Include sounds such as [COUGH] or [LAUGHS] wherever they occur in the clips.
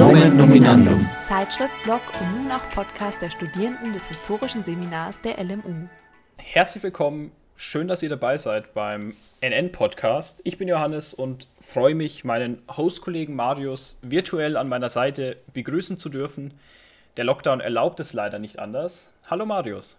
Nomen Nominandum. Zeitschrift, Blog und nun auch Podcast der Studierenden des Historischen Seminars der LMU. Herzlich willkommen, schön, dass ihr dabei seid beim NN-Podcast. Ich bin Johannes und freue mich, meinen Host-Kollegen Marius virtuell an meiner Seite begrüßen zu dürfen. Der Lockdown erlaubt es leider nicht anders. Hallo Marius.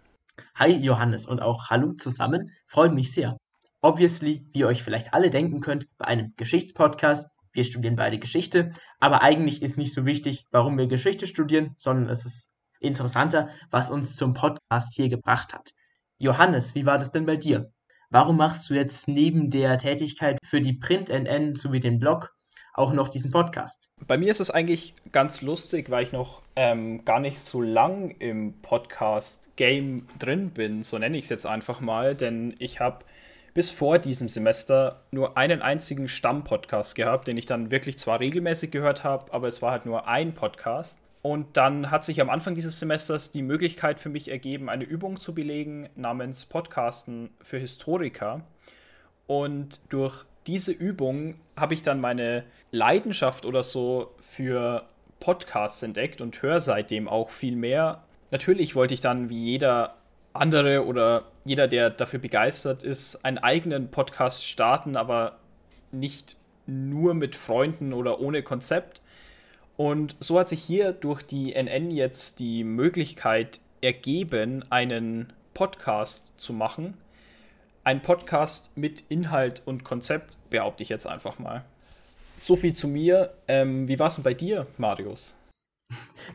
Hi Johannes und auch hallo zusammen. Freut mich sehr. Obviously, wie ihr euch vielleicht alle denken könnt, bei einem Geschichtspodcast wir studieren beide Geschichte, aber eigentlich ist nicht so wichtig, warum wir Geschichte studieren, sondern es ist interessanter, was uns zum Podcast hier gebracht hat. Johannes, wie war das denn bei dir? Warum machst du jetzt neben der Tätigkeit für die Print-NN sowie den Blog auch noch diesen Podcast? Bei mir ist es eigentlich ganz lustig, weil ich noch ähm, gar nicht so lang im Podcast-Game drin bin, so nenne ich es jetzt einfach mal, denn ich habe bis vor diesem Semester nur einen einzigen Stammpodcast gehabt, den ich dann wirklich zwar regelmäßig gehört habe, aber es war halt nur ein Podcast. Und dann hat sich am Anfang dieses Semesters die Möglichkeit für mich ergeben, eine Übung zu belegen namens Podcasten für Historiker. Und durch diese Übung habe ich dann meine Leidenschaft oder so für Podcasts entdeckt und höre seitdem auch viel mehr. Natürlich wollte ich dann wie jeder andere oder jeder, der dafür begeistert ist, einen eigenen Podcast starten, aber nicht nur mit Freunden oder ohne Konzept. Und so hat sich hier durch die NN jetzt die Möglichkeit ergeben, einen Podcast zu machen. Ein Podcast mit Inhalt und Konzept, behaupte ich jetzt einfach mal. So viel zu mir. Ähm, wie war es denn bei dir, Marius?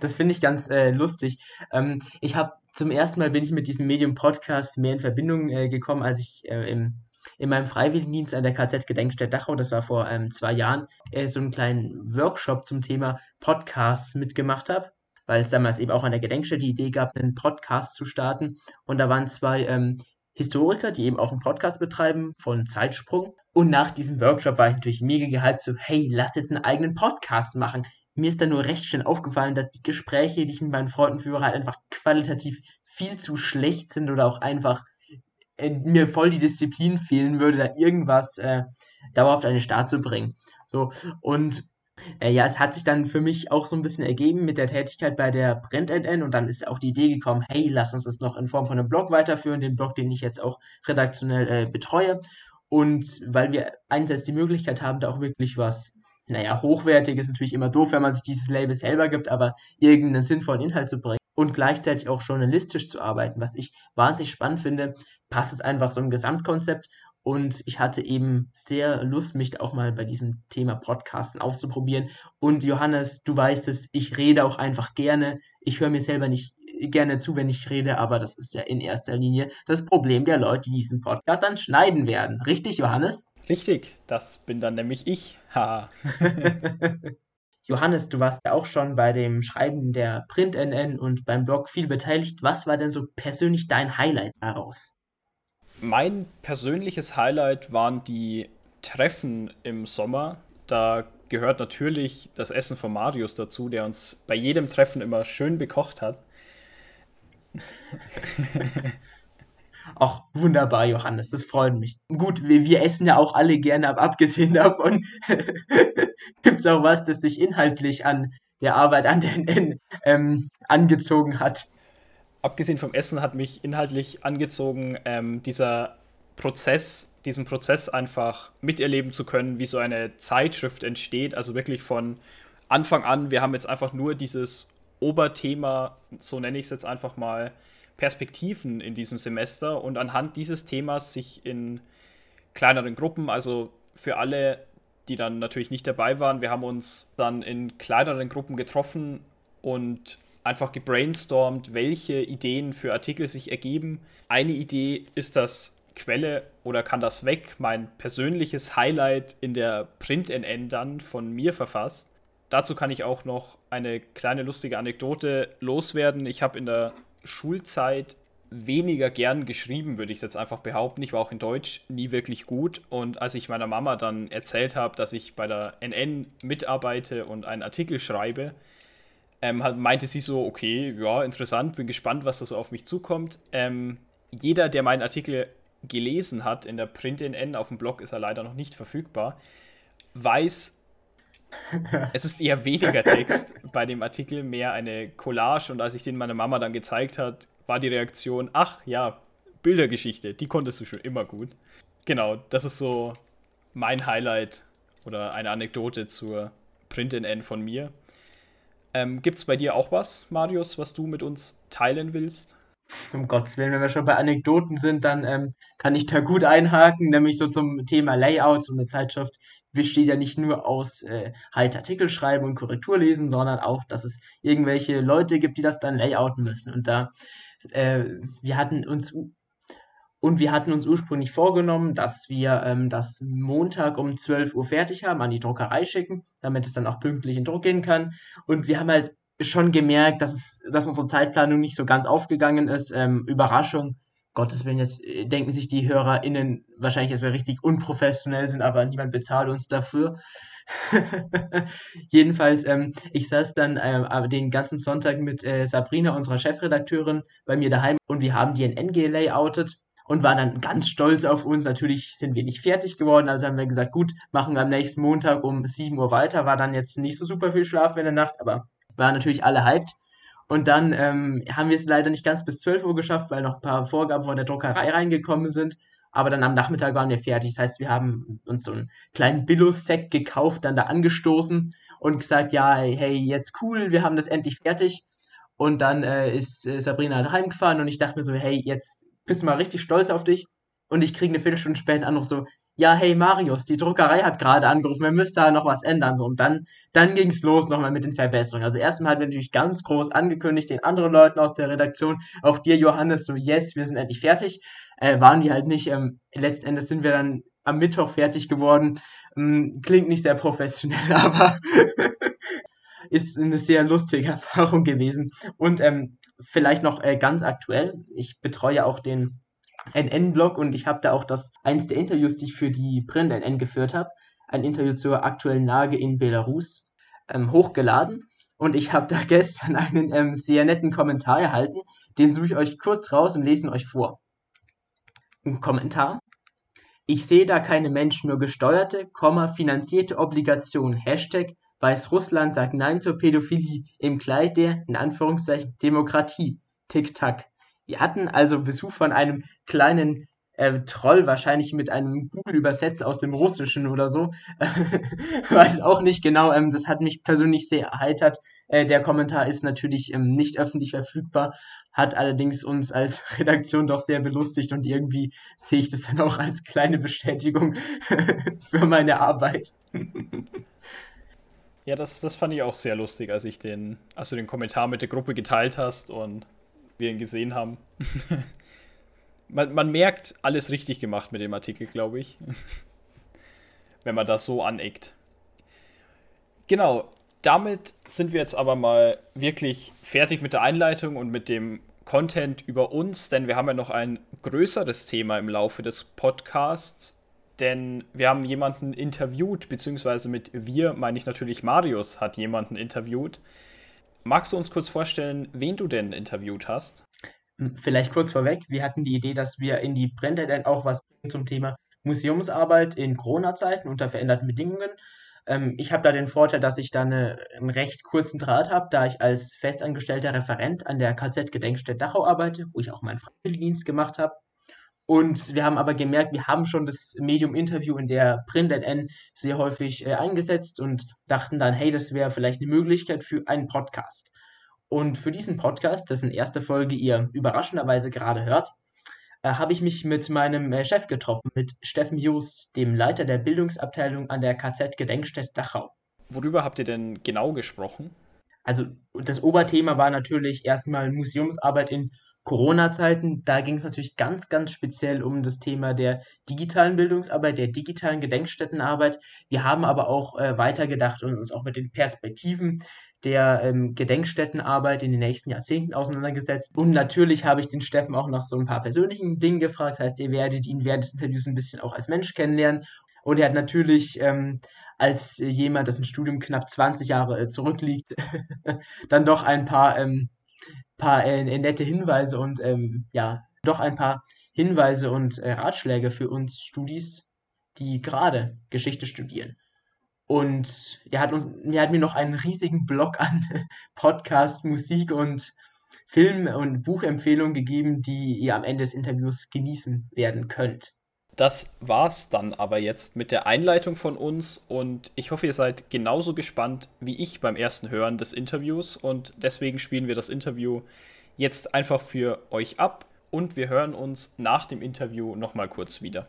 Das finde ich ganz äh, lustig. Ähm, ich habe zum ersten Mal bin ich mit diesem Medium Podcast mehr in Verbindung äh, gekommen, als ich äh, im, in meinem Freiwilligendienst an der KZ-Gedenkstätte Dachau, das war vor ähm, zwei Jahren, äh, so einen kleinen Workshop zum Thema Podcasts mitgemacht habe, weil es damals eben auch an der Gedenkstätte die Idee gab, einen Podcast zu starten. Und da waren zwei ähm, Historiker, die eben auch einen Podcast betreiben von Zeitsprung. Und nach diesem Workshop war ich natürlich mega gehypt, so, hey, lass jetzt einen eigenen Podcast machen mir ist dann nur recht schnell aufgefallen, dass die Gespräche, die ich mit meinen Freunden führe, halt einfach qualitativ viel zu schlecht sind oder auch einfach äh, mir voll die Disziplin fehlen würde, da irgendwas äh, dauerhaft an den Start zu bringen. So, und äh, ja, es hat sich dann für mich auch so ein bisschen ergeben mit der Tätigkeit bei der Brent.nn und dann ist auch die Idee gekommen, hey, lass uns das noch in Form von einem Blog weiterführen, den Blog, den ich jetzt auch redaktionell äh, betreue. Und weil wir einerseits die Möglichkeit haben, da auch wirklich was naja, hochwertig ist natürlich immer doof, wenn man sich dieses Label selber gibt, aber irgendeinen sinnvollen Inhalt zu bringen und gleichzeitig auch journalistisch zu arbeiten, was ich wahnsinnig spannend finde, passt es einfach so ein Gesamtkonzept und ich hatte eben sehr Lust, mich auch mal bei diesem Thema Podcasten auszuprobieren. Und Johannes, du weißt es, ich rede auch einfach gerne. Ich höre mir selber nicht gerne zu, wenn ich rede, aber das ist ja in erster Linie das Problem der Leute, die diesen Podcast dann schneiden werden. Richtig, Johannes? Richtig, das bin dann nämlich ich. Ha. [LAUGHS] Johannes, du warst ja auch schon bei dem Schreiben der Print-NN und beim Blog viel beteiligt. Was war denn so persönlich dein Highlight daraus? Mein persönliches Highlight waren die Treffen im Sommer. Da gehört natürlich das Essen von Marius dazu, der uns bei jedem Treffen immer schön bekocht hat. [LAUGHS] Ach, wunderbar, Johannes, das freut mich. Gut, wir, wir essen ja auch alle gerne, aber abgesehen davon [LAUGHS] gibt es auch was, das sich inhaltlich an der Arbeit an den ähm, angezogen hat. Abgesehen vom Essen hat mich inhaltlich angezogen, ähm, dieser Prozess, diesen Prozess einfach miterleben zu können, wie so eine Zeitschrift entsteht. Also wirklich von Anfang an, wir haben jetzt einfach nur dieses Oberthema, so nenne ich es jetzt einfach mal, Perspektiven in diesem Semester und anhand dieses Themas sich in kleineren Gruppen, also für alle, die dann natürlich nicht dabei waren, wir haben uns dann in kleineren Gruppen getroffen und einfach gebrainstormt, welche Ideen für Artikel sich ergeben. Eine Idee ist das Quelle oder kann das weg, mein persönliches Highlight in der Print-NN dann von mir verfasst. Dazu kann ich auch noch eine kleine lustige Anekdote loswerden. Ich habe in der Schulzeit weniger gern geschrieben, würde ich jetzt einfach behaupten. Ich war auch in Deutsch nie wirklich gut. Und als ich meiner Mama dann erzählt habe, dass ich bei der NN mitarbeite und einen Artikel schreibe, ähm, meinte sie so, okay, ja, interessant, bin gespannt, was da so auf mich zukommt. Ähm, jeder, der meinen Artikel gelesen hat in der Print-NN, auf dem Blog ist er leider noch nicht verfügbar, weiß, es ist eher weniger Text bei dem Artikel, mehr eine Collage. Und als ich den meiner Mama dann gezeigt hat, war die Reaktion, ach ja, Bildergeschichte, die konntest du schon immer gut. Genau, das ist so mein Highlight oder eine Anekdote zur Print-NN von mir. Ähm, Gibt es bei dir auch was, Marius, was du mit uns teilen willst? Um Gottes Willen, wenn wir schon bei Anekdoten sind, dann ähm, kann ich da gut einhaken, nämlich so zum Thema Layout. So eine Zeitschrift besteht ja nicht nur aus äh, halt Artikel schreiben und Korrektur lesen, sondern auch, dass es irgendwelche Leute gibt, die das dann layouten müssen. Und da, äh, wir hatten uns und wir hatten uns ursprünglich vorgenommen, dass wir ähm, das Montag um 12 Uhr fertig haben, an die Druckerei schicken, damit es dann auch pünktlich in Druck gehen kann. Und wir haben halt schon gemerkt, dass, es, dass unsere Zeitplanung nicht so ganz aufgegangen ist. Ähm, Überraschung. Gottes Willen, jetzt äh, denken sich die HörerInnen wahrscheinlich, dass wir richtig unprofessionell sind, aber niemand bezahlt uns dafür. [LAUGHS] Jedenfalls, ähm, ich saß dann äh, den ganzen Sonntag mit äh, Sabrina, unserer Chefredakteurin, bei mir daheim und wir haben die in NG layoutet und waren dann ganz stolz auf uns. Natürlich sind wir nicht fertig geworden, also haben wir gesagt, gut, machen wir am nächsten Montag um 7 Uhr weiter. War dann jetzt nicht so super viel Schlaf in der Nacht, aber waren natürlich alle hyped. Und dann ähm, haben wir es leider nicht ganz bis 12 Uhr geschafft, weil noch ein paar Vorgaben von der Druckerei reingekommen sind. Aber dann am Nachmittag waren wir fertig. Das heißt, wir haben uns so einen kleinen Billo-Sekt gekauft, dann da angestoßen und gesagt, ja, hey, jetzt cool, wir haben das endlich fertig. Und dann äh, ist äh, Sabrina halt heimgefahren und ich dachte mir so, hey, jetzt bist du mal richtig stolz auf dich. Und ich kriege eine Viertelstunde später Anruf so, ja, hey Marius, die Druckerei hat gerade angerufen, wir müssen da noch was ändern. So, und dann, dann ging es los nochmal mit den Verbesserungen. Also erstmal hatten wir natürlich ganz groß angekündigt, den anderen Leuten aus der Redaktion, auch dir, Johannes, so, yes, wir sind endlich fertig. Äh, waren die halt nicht. Ähm, letztendlich sind wir dann am Mittwoch fertig geworden. Ähm, klingt nicht sehr professionell, [LAUGHS] aber [LAUGHS] ist eine sehr lustige Erfahrung gewesen. Und ähm, vielleicht noch äh, ganz aktuell, ich betreue auch den NN-Blog und ich habe da auch das eins der Interviews, die ich für die Print NN geführt habe, ein Interview zur aktuellen Lage in Belarus, ähm, hochgeladen. Und ich habe da [LAUGHS] gestern einen ähm, sehr netten Kommentar erhalten. Den suche ich euch kurz raus und lese ihn euch vor. Ein Kommentar. Ich sehe da keine Menschen, nur gesteuerte, finanzierte Obligationen. Hashtag Weißrussland sagt Nein zur Pädophilie im Kleid der, in Anführungszeichen, Demokratie. Tick-Tack. Wir hatten also Besuch von einem kleinen äh, Troll, wahrscheinlich mit einem Google-Übersetzer aus dem Russischen oder so. [LAUGHS] Weiß auch nicht genau. Ähm, das hat mich persönlich sehr erheitert. Äh, der Kommentar ist natürlich ähm, nicht öffentlich verfügbar, hat allerdings uns als [LAUGHS] Redaktion doch sehr belustigt und irgendwie sehe ich das dann auch als kleine Bestätigung [LAUGHS] für meine Arbeit. Ja, das, das fand ich auch sehr lustig, als ich den, als du den Kommentar mit der Gruppe geteilt hast und wir ihn gesehen haben. [LAUGHS] man, man merkt, alles richtig gemacht mit dem Artikel, glaube ich. [LAUGHS] Wenn man das so aneckt. Genau, damit sind wir jetzt aber mal wirklich fertig mit der Einleitung und mit dem Content über uns, denn wir haben ja noch ein größeres Thema im Laufe des Podcasts denn wir haben jemanden interviewt, beziehungsweise mit wir meine ich natürlich Marius hat jemanden interviewt. Magst du uns kurz vorstellen, wen du denn interviewt hast? Hm, vielleicht kurz vorweg, wir hatten die Idee, dass wir in die Brände dann auch was bringen zum Thema Museumsarbeit in Corona-Zeiten unter veränderten Bedingungen. Ähm, ich habe da den Vorteil, dass ich da eine, einen recht kurzen Draht habe, da ich als festangestellter Referent an der KZ-Gedenkstätte Dachau arbeite, wo ich auch meinen Freiwilligendienst gemacht habe. Und wir haben aber gemerkt, wir haben schon das Medium-Interview in der Print.n sehr häufig äh, eingesetzt und dachten dann, hey, das wäre vielleicht eine Möglichkeit für einen Podcast. Und für diesen Podcast, dessen erste Folge ihr überraschenderweise gerade hört, äh, habe ich mich mit meinem äh, Chef getroffen, mit Steffen Just, dem Leiter der Bildungsabteilung an der KZ-Gedenkstätte Dachau. Worüber habt ihr denn genau gesprochen? Also das Oberthema war natürlich erstmal Museumsarbeit in Corona-Zeiten, da ging es natürlich ganz, ganz speziell um das Thema der digitalen Bildungsarbeit, der digitalen Gedenkstättenarbeit. Wir haben aber auch äh, weitergedacht und uns auch mit den Perspektiven der ähm, Gedenkstättenarbeit in den nächsten Jahrzehnten auseinandergesetzt. Und natürlich habe ich den Steffen auch noch so ein paar persönlichen Dinge gefragt. Das heißt, ihr werdet ihn während des Interviews ein bisschen auch als Mensch kennenlernen. Und er hat natürlich ähm, als jemand, das ein Studium knapp 20 Jahre äh, zurückliegt, [LAUGHS] dann doch ein paar ähm, paar äh, nette Hinweise und ähm, ja, doch ein paar Hinweise und äh, Ratschläge für uns Studis, die gerade Geschichte studieren. Und er hat, uns, er hat mir noch einen riesigen Blog an [LAUGHS] Podcast, Musik und Film- und Buchempfehlungen gegeben, die ihr am Ende des Interviews genießen werden könnt. Das war's dann aber jetzt mit der Einleitung von uns und ich hoffe, ihr seid genauso gespannt wie ich beim ersten Hören des Interviews und deswegen spielen wir das Interview jetzt einfach für euch ab und wir hören uns nach dem Interview nochmal kurz wieder.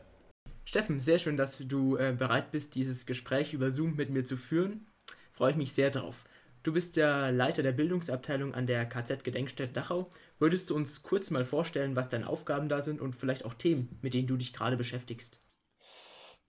Steffen, sehr schön, dass du äh, bereit bist, dieses Gespräch über Zoom mit mir zu führen. Freue ich mich sehr drauf. Du bist der Leiter der Bildungsabteilung an der KZ Gedenkstätte Dachau. Würdest du uns kurz mal vorstellen, was deine Aufgaben da sind und vielleicht auch Themen, mit denen du dich gerade beschäftigst?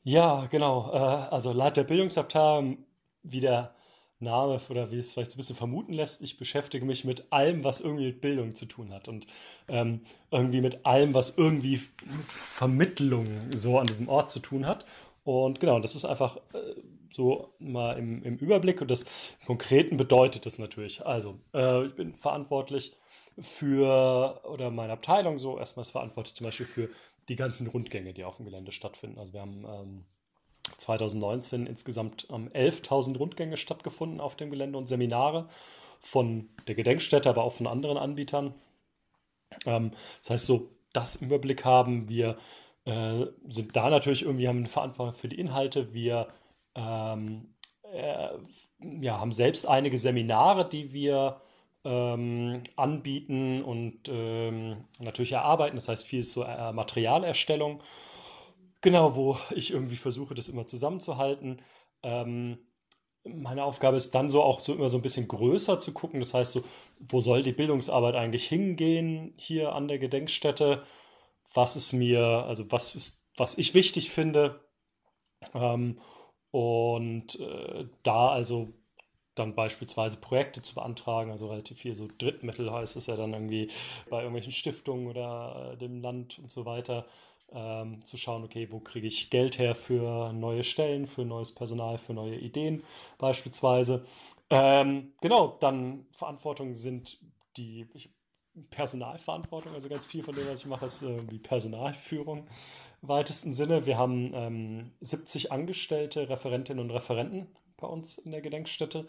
Ja, genau. Äh, also Leiter der Bildungsabteilung, wie der Name oder wie es vielleicht so ein bisschen vermuten lässt, ich beschäftige mich mit allem, was irgendwie mit Bildung zu tun hat und ähm, irgendwie mit allem, was irgendwie mit Vermittlung so an diesem Ort zu tun hat. Und genau, das ist einfach äh, so mal im, im, Überblick und das Konkreten bedeutet das natürlich. Also, äh, ich bin verantwortlich für, oder meine Abteilung so, erstmal ist verantwortlich zum Beispiel für die ganzen Rundgänge, die auf dem Gelände stattfinden. Also wir haben ähm, 2019 insgesamt ähm, 11.000 Rundgänge stattgefunden auf dem Gelände und Seminare von der Gedenkstätte, aber auch von anderen Anbietern. Ähm, das heißt, so das im Überblick haben wir, äh, sind da natürlich irgendwie, haben eine Verantwortung für die Inhalte. Wir ähm, äh, ja, haben selbst einige Seminare, die wir ähm, anbieten und ähm, natürlich erarbeiten. Das heißt, viel so äh, Materialerstellung. Genau, wo ich irgendwie versuche, das immer zusammenzuhalten. Ähm, meine Aufgabe ist dann so auch so immer so ein bisschen größer zu gucken. Das heißt, so, wo soll die Bildungsarbeit eigentlich hingehen hier an der Gedenkstätte? Was ist mir, also was ist, was ich wichtig finde? Ähm, und äh, da also dann beispielsweise Projekte zu beantragen, also relativ viel so Drittmittel heißt es ja dann irgendwie bei irgendwelchen Stiftungen oder äh, dem Land und so weiter, ähm, zu schauen, okay, wo kriege ich Geld her für neue Stellen, für neues Personal, für neue Ideen beispielsweise. Ähm, genau, dann Verantwortung sind die ich, Personalverantwortung, also ganz viel von dem, was ich mache, ist die Personalführung weitesten Sinne. Wir haben ähm, 70 Angestellte, Referentinnen und Referenten bei uns in der Gedenkstätte.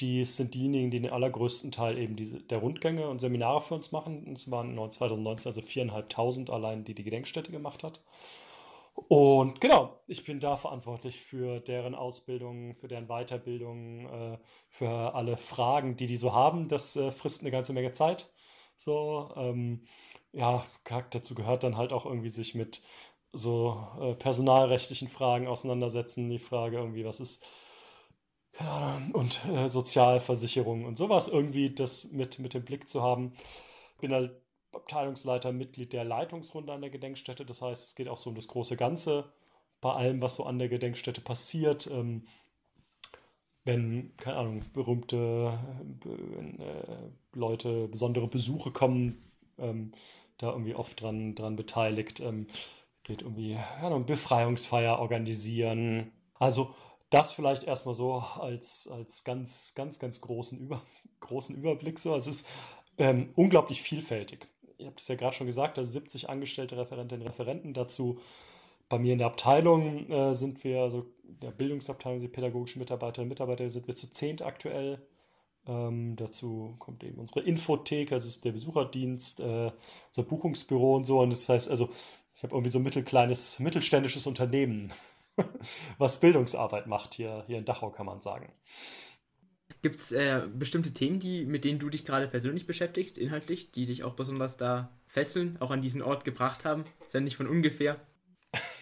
Die sind diejenigen, die den allergrößten Teil eben diese, der Rundgänge und Seminare für uns machen. Es waren 2019 also 4.500 allein, die die Gedenkstätte gemacht hat. Und genau, ich bin da verantwortlich für deren Ausbildung, für deren Weiterbildung, äh, für alle Fragen, die die so haben. Das äh, frisst eine ganze Menge Zeit. So, ähm, ja, dazu gehört dann halt auch irgendwie sich mit so äh, personalrechtlichen Fragen auseinandersetzen. Die Frage irgendwie, was ist keine Ahnung, und äh, Sozialversicherung und sowas irgendwie das mit, mit dem Blick zu haben. Bin halt Abteilungsleiter, Mitglied der Leitungsrunde an der Gedenkstätte. Das heißt, es geht auch so um das große Ganze bei allem, was so an der Gedenkstätte passiert. Ähm, wenn, keine Ahnung, berühmte äh, Leute, besondere Besuche kommen, ähm, da irgendwie oft dran, dran beteiligt. Ähm, geht irgendwie ja, Befreiungsfeier organisieren. Also das vielleicht erstmal so als, als ganz, ganz, ganz großen, Über, [LAUGHS] großen Überblick. So. Es ist ähm, unglaublich vielfältig. Ich habe es ja gerade schon gesagt, also 70 angestellte Referentinnen und Referenten dazu. Bei mir in der Abteilung äh, sind wir, also der Bildungsabteilung, die pädagogischen Mitarbeiterinnen und Mitarbeiter, sind wir zu zehnt aktuell. Ähm, dazu kommt eben unsere Infothek, also der Besucherdienst, äh, unser Buchungsbüro und so. Und das heißt also, ich habe irgendwie so ein mittelkleines, mittelständisches Unternehmen [LAUGHS] was Bildungsarbeit macht hier, hier in Dachau, kann man sagen. Gibt es äh, bestimmte Themen, die, mit denen du dich gerade persönlich beschäftigst, inhaltlich, die dich auch besonders da fesseln, auch an diesen Ort gebracht haben? Ist ja nicht von ungefähr.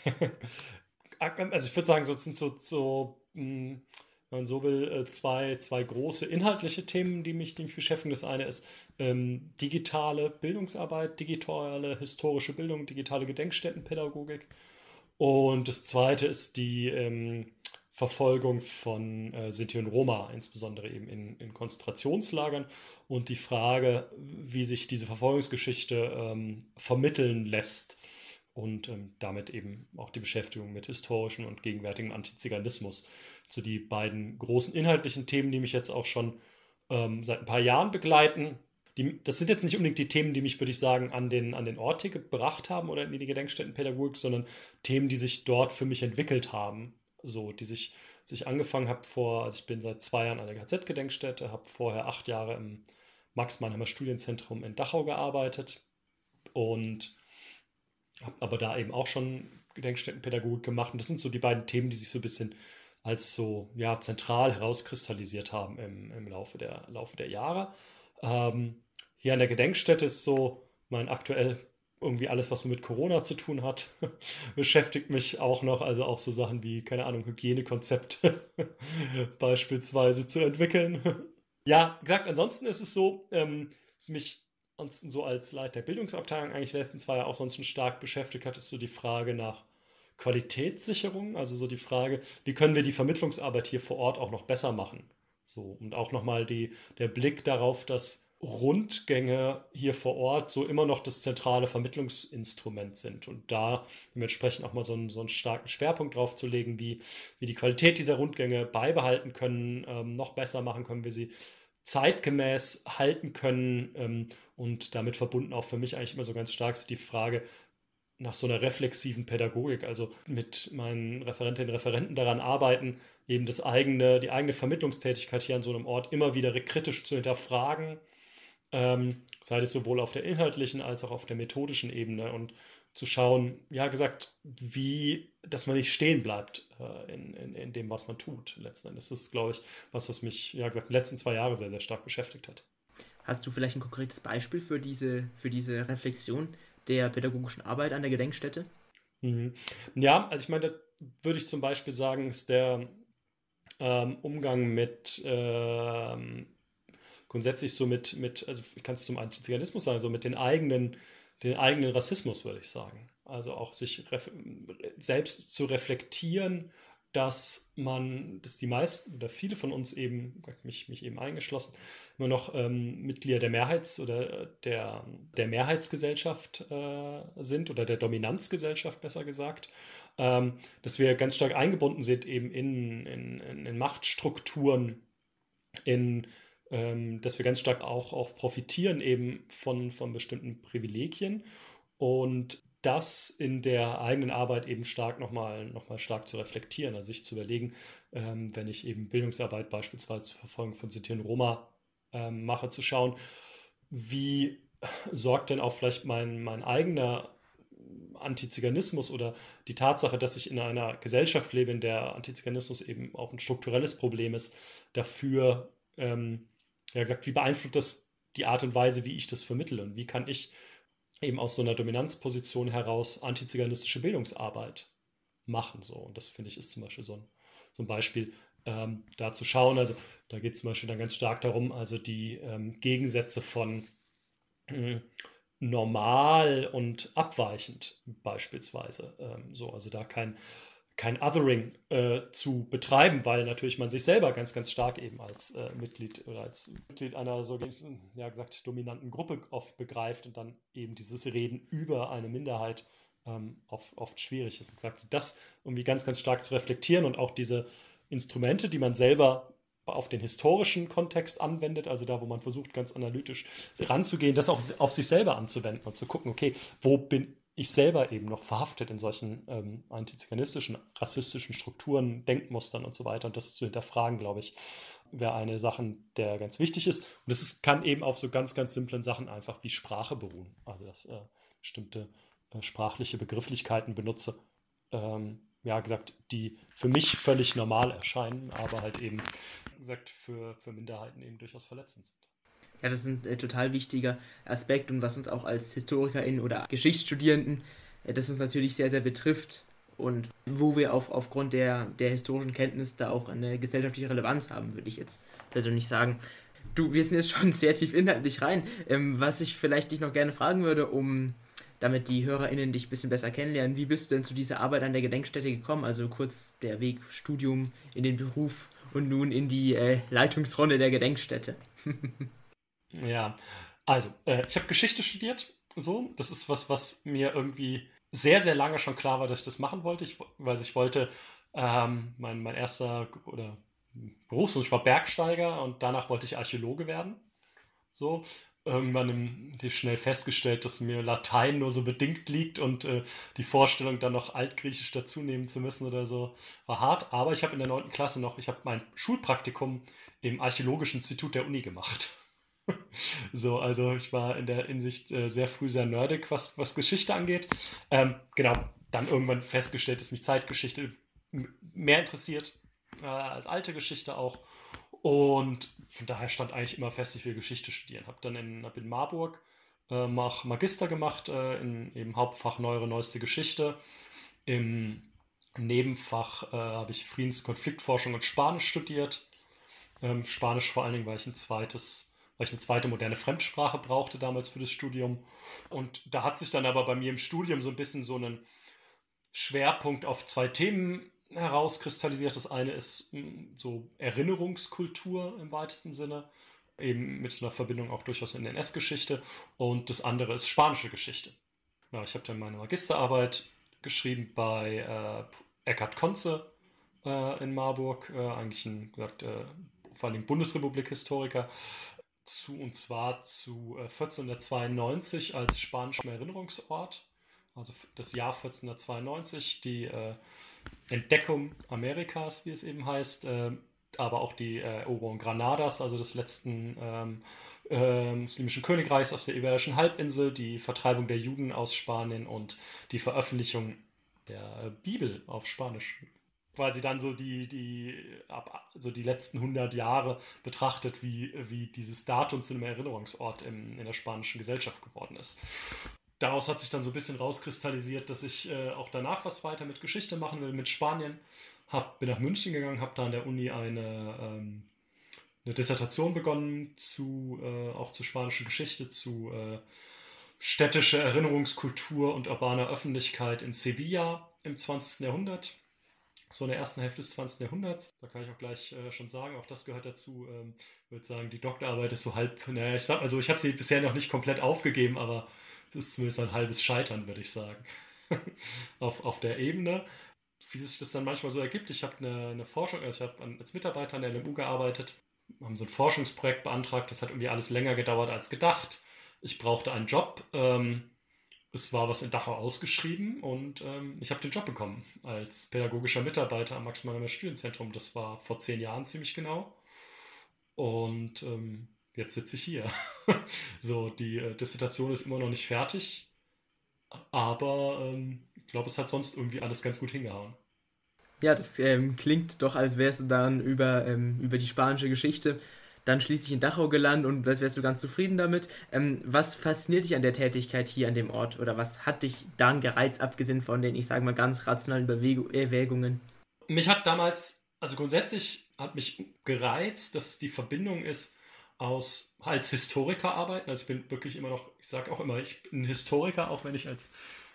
[LAUGHS] also ich würde sagen, so sind so, so hm, wenn man so will, äh, zwei, zwei große inhaltliche Themen, die mich, die mich beschäftigen. Das eine ist ähm, digitale Bildungsarbeit, digitale historische Bildung, digitale Gedenkstättenpädagogik. Und das zweite ist die ähm, Verfolgung von äh, Sinti und Roma, insbesondere eben in, in, Konzentrationslagern und die Frage, wie sich diese Verfolgungsgeschichte ähm, vermitteln lässt und ähm, damit eben auch die Beschäftigung mit historischem und gegenwärtigem Antiziganismus. Zu die beiden großen inhaltlichen Themen, die mich jetzt auch schon ähm, seit ein paar Jahren begleiten die, das sind jetzt nicht unbedingt die Themen, die mich, würde ich sagen, an den, an den Ort gebracht haben oder in die Gedenkstättenpädagogik, sondern Themen, die sich dort für mich entwickelt haben. So, die sich als ich angefangen habe vor, also ich bin seit zwei Jahren an der KZ-Gedenkstätte, habe vorher acht Jahre im Max-Mannheimer Studienzentrum in Dachau gearbeitet und habe aber da eben auch schon Gedenkstättenpädagogik gemacht. Und das sind so die beiden Themen, die sich so ein bisschen als so ja, zentral herauskristallisiert haben im, im Laufe, der, Laufe der Jahre. Ähm, hier an der Gedenkstätte ist so mein aktuell irgendwie alles, was so mit Corona zu tun hat, [LAUGHS] beschäftigt mich auch noch. Also auch so Sachen wie, keine Ahnung, Hygienekonzepte [LAUGHS] beispielsweise zu entwickeln. [LAUGHS] ja, gesagt, ansonsten ist es so, ähm, was mich ansonsten so als Leiter der Bildungsabteilung eigentlich letzten zwei Jahre auch sonst stark beschäftigt hat, ist so die Frage nach Qualitätssicherung, also so die Frage, wie können wir die Vermittlungsarbeit hier vor Ort auch noch besser machen? So, und auch nochmal der Blick darauf, dass Rundgänge hier vor Ort so immer noch das zentrale Vermittlungsinstrument sind und da dementsprechend auch mal so einen, so einen starken Schwerpunkt drauf zu legen, wie wir die Qualität dieser Rundgänge beibehalten können, ähm, noch besser machen können, wir sie zeitgemäß halten können ähm, und damit verbunden auch für mich eigentlich immer so ganz stark die Frage nach so einer reflexiven Pädagogik, also mit meinen Referentinnen und Referenten daran arbeiten, eben das eigene, die eigene Vermittlungstätigkeit hier an so einem Ort immer wieder kritisch zu hinterfragen ähm, sei es sowohl auf der inhaltlichen als auch auf der methodischen Ebene. Und zu schauen, ja gesagt, wie, dass man nicht stehen bleibt äh, in, in, in dem, was man tut. Letzten Endes das ist, glaube ich, was, was mich, ja gesagt, in den letzten zwei Jahren sehr, sehr stark beschäftigt hat. Hast du vielleicht ein konkretes Beispiel für diese, für diese Reflexion der pädagogischen Arbeit an der Gedenkstätte? Mhm. Ja, also ich meine, da würde ich zum Beispiel sagen, ist der ähm, Umgang mit ähm, grundsätzlich so mit, mit also ich kann es zum Antiziganismus sagen, so mit den eigenen, den eigenen Rassismus, würde ich sagen. Also auch sich selbst zu reflektieren, dass man, dass die meisten oder viele von uns eben, mich, mich eben eingeschlossen, immer noch ähm, Mitglieder der Mehrheits- oder der, der Mehrheitsgesellschaft äh, sind oder der Dominanzgesellschaft besser gesagt, ähm, dass wir ganz stark eingebunden sind eben in, in, in Machtstrukturen, in ähm, dass wir ganz stark auch, auch profitieren eben von, von bestimmten Privilegien und das in der eigenen Arbeit eben stark nochmal noch mal stark zu reflektieren, also sich zu überlegen, ähm, wenn ich eben Bildungsarbeit beispielsweise zur Verfolgung von Sinti Roma ähm, mache, zu schauen, wie sorgt denn auch vielleicht mein, mein eigener Antiziganismus oder die Tatsache, dass ich in einer Gesellschaft lebe, in der Antiziganismus eben auch ein strukturelles Problem ist, dafür, ähm, ja gesagt, wie beeinflusst das die Art und Weise, wie ich das vermittle und wie kann ich eben aus so einer Dominanzposition heraus antiziganistische Bildungsarbeit machen. So. Und das finde ich ist zum Beispiel so ein, so ein Beispiel, ähm, da zu schauen. Also da geht es zum Beispiel dann ganz stark darum, also die ähm, Gegensätze von äh, normal und abweichend beispielsweise. Ähm, so, also da kein kein Othering äh, zu betreiben, weil natürlich man sich selber ganz, ganz stark eben als äh, Mitglied oder als Mitglied einer so ja gesagt dominanten Gruppe oft begreift und dann eben dieses Reden über eine Minderheit ähm, oft, oft schwierig ist. Und das irgendwie ganz, ganz stark zu reflektieren und auch diese Instrumente, die man selber auf den historischen Kontext anwendet, also da, wo man versucht, ganz analytisch ranzugehen, das auch auf sich selber anzuwenden und zu gucken, okay, wo bin ich selber eben noch verhaftet in solchen ähm, antiziganistischen, rassistischen Strukturen, Denkmustern und so weiter. Und das zu hinterfragen, glaube ich, wäre eine Sache, der ganz wichtig ist. Und es kann eben auf so ganz, ganz simplen Sachen einfach wie Sprache beruhen. Also, dass äh, bestimmte äh, sprachliche Begrifflichkeiten benutze, ähm, ja, gesagt, die für mich völlig normal erscheinen, aber halt eben, gesagt, für, für Minderheiten eben durchaus verletzend sind. Ja, das ist ein äh, total wichtiger Aspekt und was uns auch als HistorikerInnen oder Geschichtsstudierenden, äh, das uns natürlich sehr, sehr betrifft und wo wir auf, aufgrund der, der historischen Kenntnis da auch eine gesellschaftliche Relevanz haben, würde ich jetzt persönlich sagen. Du, wir sind jetzt schon [LAUGHS] sehr tief inhaltlich rein. Ähm, was ich vielleicht dich noch gerne fragen würde, um damit die HörerInnen dich ein bisschen besser kennenlernen, wie bist du denn zu dieser Arbeit an der Gedenkstätte gekommen? Also kurz der Weg Studium in den Beruf und nun in die äh, Leitungsrolle der Gedenkstätte. [LAUGHS] Ja, also, äh, ich habe Geschichte studiert. So, das ist was, was mir irgendwie sehr, sehr lange schon klar war, dass ich das machen wollte. Ich, weil ich wollte, ähm, mein, mein erster oder Berufswunsch war Bergsteiger und danach wollte ich Archäologe werden. So. irgendwann im, schnell festgestellt, dass mir Latein nur so bedingt liegt und äh, die Vorstellung, dann noch Altgriechisch dazu nehmen zu müssen oder so, war hart. Aber ich habe in der 9. Klasse noch, ich habe mein Schulpraktikum im Archäologischen Institut der Uni gemacht. So, also ich war in der Hinsicht äh, sehr früh sehr nerdig, was, was Geschichte angeht. Ähm, genau, dann irgendwann festgestellt, dass mich Zeitgeschichte mehr interessiert äh, als alte Geschichte auch. Und von daher stand eigentlich immer fest, ich will Geschichte studieren. Habe dann in, hab in Marburg äh, Magister gemacht, äh, in eben Hauptfach Neuere Neueste Geschichte. Im Nebenfach äh, habe ich Friedens- und Konfliktforschung und Spanisch studiert. Ähm, Spanisch vor allen Dingen, weil ich ein zweites, weil ich eine zweite moderne Fremdsprache brauchte damals für das Studium. Und da hat sich dann aber bei mir im Studium so ein bisschen so ein Schwerpunkt auf zwei Themen herauskristallisiert. Das eine ist hm, so Erinnerungskultur im weitesten Sinne, eben mit einer Verbindung auch durchaus in NS-Geschichte. Und das andere ist spanische Geschichte. Ja, ich habe dann meine Magisterarbeit geschrieben bei äh, Eckhard Konze äh, in Marburg, äh, eigentlich ein gesagt, äh, vor allem Bundesrepublik-Historiker, zu, und zwar zu 1492 äh, als spanischem Erinnerungsort, also das Jahr 1492, die äh, Entdeckung Amerikas, wie es eben heißt, äh, aber auch die Eroberung Granadas, also des letzten ähm, äh, muslimischen Königreichs auf der Iberischen Halbinsel, die Vertreibung der Juden aus Spanien und die Veröffentlichung der Bibel auf Spanisch. Quasi dann so die, die, ab, so die letzten 100 Jahre betrachtet, wie, wie dieses Datum zu einem Erinnerungsort im, in der spanischen Gesellschaft geworden ist daraus hat sich dann so ein bisschen rauskristallisiert, dass ich äh, auch danach was weiter mit Geschichte machen will, mit Spanien. Hab, bin nach München gegangen, habe da an der Uni eine, ähm, eine Dissertation begonnen zu äh, auch zur spanischen Geschichte, zu äh, städtische Erinnerungskultur und urbaner Öffentlichkeit in Sevilla im 20. Jahrhundert. So in der ersten Hälfte des 20. Jahrhunderts. Da kann ich auch gleich äh, schon sagen, auch das gehört dazu. Ähm, ich würde sagen, die Doktorarbeit ist so halb, naja, ich sag, also ich habe sie bisher noch nicht komplett aufgegeben, aber das ist zumindest ein halbes Scheitern, würde ich sagen. [LAUGHS] auf, auf der Ebene. Wie sich das dann manchmal so ergibt, ich habe eine, eine Forschung, also ich habe als Mitarbeiter an der LMU gearbeitet, haben so ein Forschungsprojekt beantragt, das hat irgendwie alles länger gedauert als gedacht. Ich brauchte einen Job. Ähm, es war was in Dachau ausgeschrieben und ähm, ich habe den Job bekommen als pädagogischer Mitarbeiter am Max-Malmer Studienzentrum. Das war vor zehn Jahren ziemlich genau. Und ähm, jetzt sitze ich hier. [LAUGHS] so, die äh, Dissertation ist immer noch nicht fertig, aber ähm, ich glaube, es hat sonst irgendwie alles ganz gut hingehauen. Ja, das ähm, klingt doch, als wärst du dann über, ähm, über die spanische Geschichte dann schließlich in Dachau gelandet und wärst du ganz zufrieden damit. Ähm, was fasziniert dich an der Tätigkeit hier an dem Ort oder was hat dich dann gereizt, abgesehen von den, ich sage mal, ganz rationalen Bewegung, Erwägungen? Mich hat damals, also grundsätzlich hat mich gereizt, dass es die Verbindung ist aus als Historiker arbeiten. Also ich bin wirklich immer noch, ich sage auch immer, ich bin Historiker, auch wenn ich als,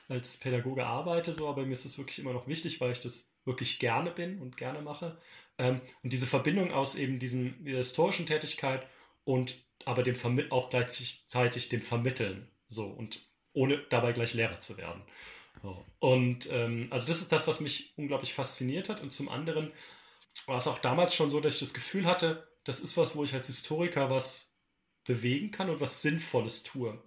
als Pädagoge arbeite, so, aber mir ist das wirklich immer noch wichtig, weil ich das wirklich gerne bin und gerne mache. Ähm, und diese Verbindung aus eben diesem, dieser historischen Tätigkeit und aber dem Vermi auch gleichzeitig dem Vermitteln. So und ohne dabei gleich Lehrer zu werden. So. Und ähm, also das ist das, was mich unglaublich fasziniert hat. Und zum anderen war es auch damals schon so, dass ich das Gefühl hatte, das ist was, wo ich als Historiker was bewegen kann und was Sinnvolles tue.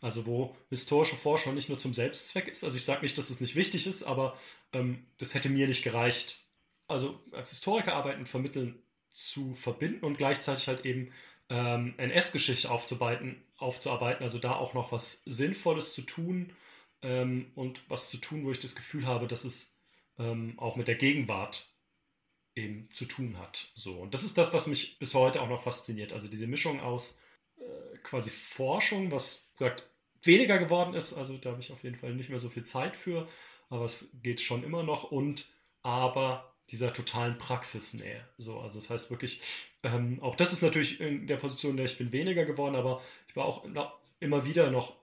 Also wo historische Forschung nicht nur zum Selbstzweck ist. Also ich sage nicht, dass es nicht wichtig ist, aber ähm, das hätte mir nicht gereicht. Also als Historiker arbeiten vermitteln zu verbinden und gleichzeitig halt eben ähm, NS-Geschichte aufzuarbeiten, aufzuarbeiten, also da auch noch was Sinnvolles zu tun ähm, und was zu tun, wo ich das Gefühl habe, dass es ähm, auch mit der Gegenwart eben zu tun hat. So. Und das ist das, was mich bis heute auch noch fasziniert. Also diese Mischung aus äh, quasi Forschung, was gesagt, weniger geworden ist, also da habe ich auf jeden Fall nicht mehr so viel Zeit für, aber es geht schon immer noch und aber dieser totalen Praxisnähe. So, also das heißt wirklich, ähm, auch das ist natürlich in der Position, in der ich bin, weniger geworden, aber ich war auch immer wieder noch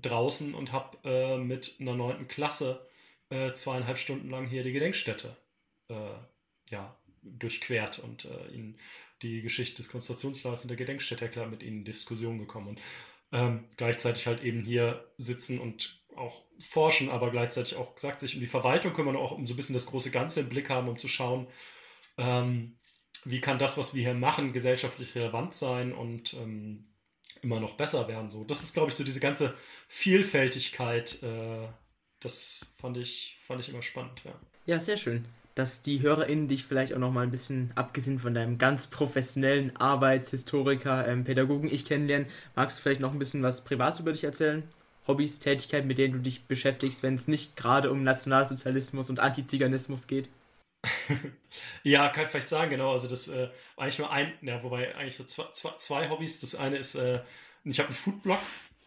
draußen und habe äh, mit einer neunten Klasse äh, zweieinhalb Stunden lang hier die Gedenkstätte äh, ja, durchquert und äh, ihnen die Geschichte des Konzentrationslagers und der Gedenkstätte erklärt, mit ihnen in Diskussion gekommen und ähm, gleichzeitig halt eben hier sitzen und auch forschen, aber gleichzeitig auch gesagt, sich um die Verwaltung kümmern, auch um so ein bisschen das große Ganze im Blick haben, um zu schauen, ähm, wie kann das, was wir hier machen, gesellschaftlich relevant sein und ähm, immer noch besser werden. So, das ist, glaube ich, so diese ganze Vielfältigkeit. Äh, das fand ich, fand ich immer spannend, ja. Ja, sehr schön. Dass die HörerInnen dich vielleicht auch noch mal ein bisschen, abgesehen von deinem ganz professionellen Arbeitshistoriker, ähm, Pädagogen, ich kennenlernen, magst du vielleicht noch ein bisschen was privat über dich erzählen? Hobbys, Tätigkeiten, mit denen du dich beschäftigst, wenn es nicht gerade um Nationalsozialismus und Antiziganismus geht? [LAUGHS] ja, kann ich vielleicht sagen, genau. Also das äh, eigentlich nur ein, ja, wobei eigentlich nur zwei, zwei, zwei Hobbys. Das eine ist, äh, ich habe einen Foodblog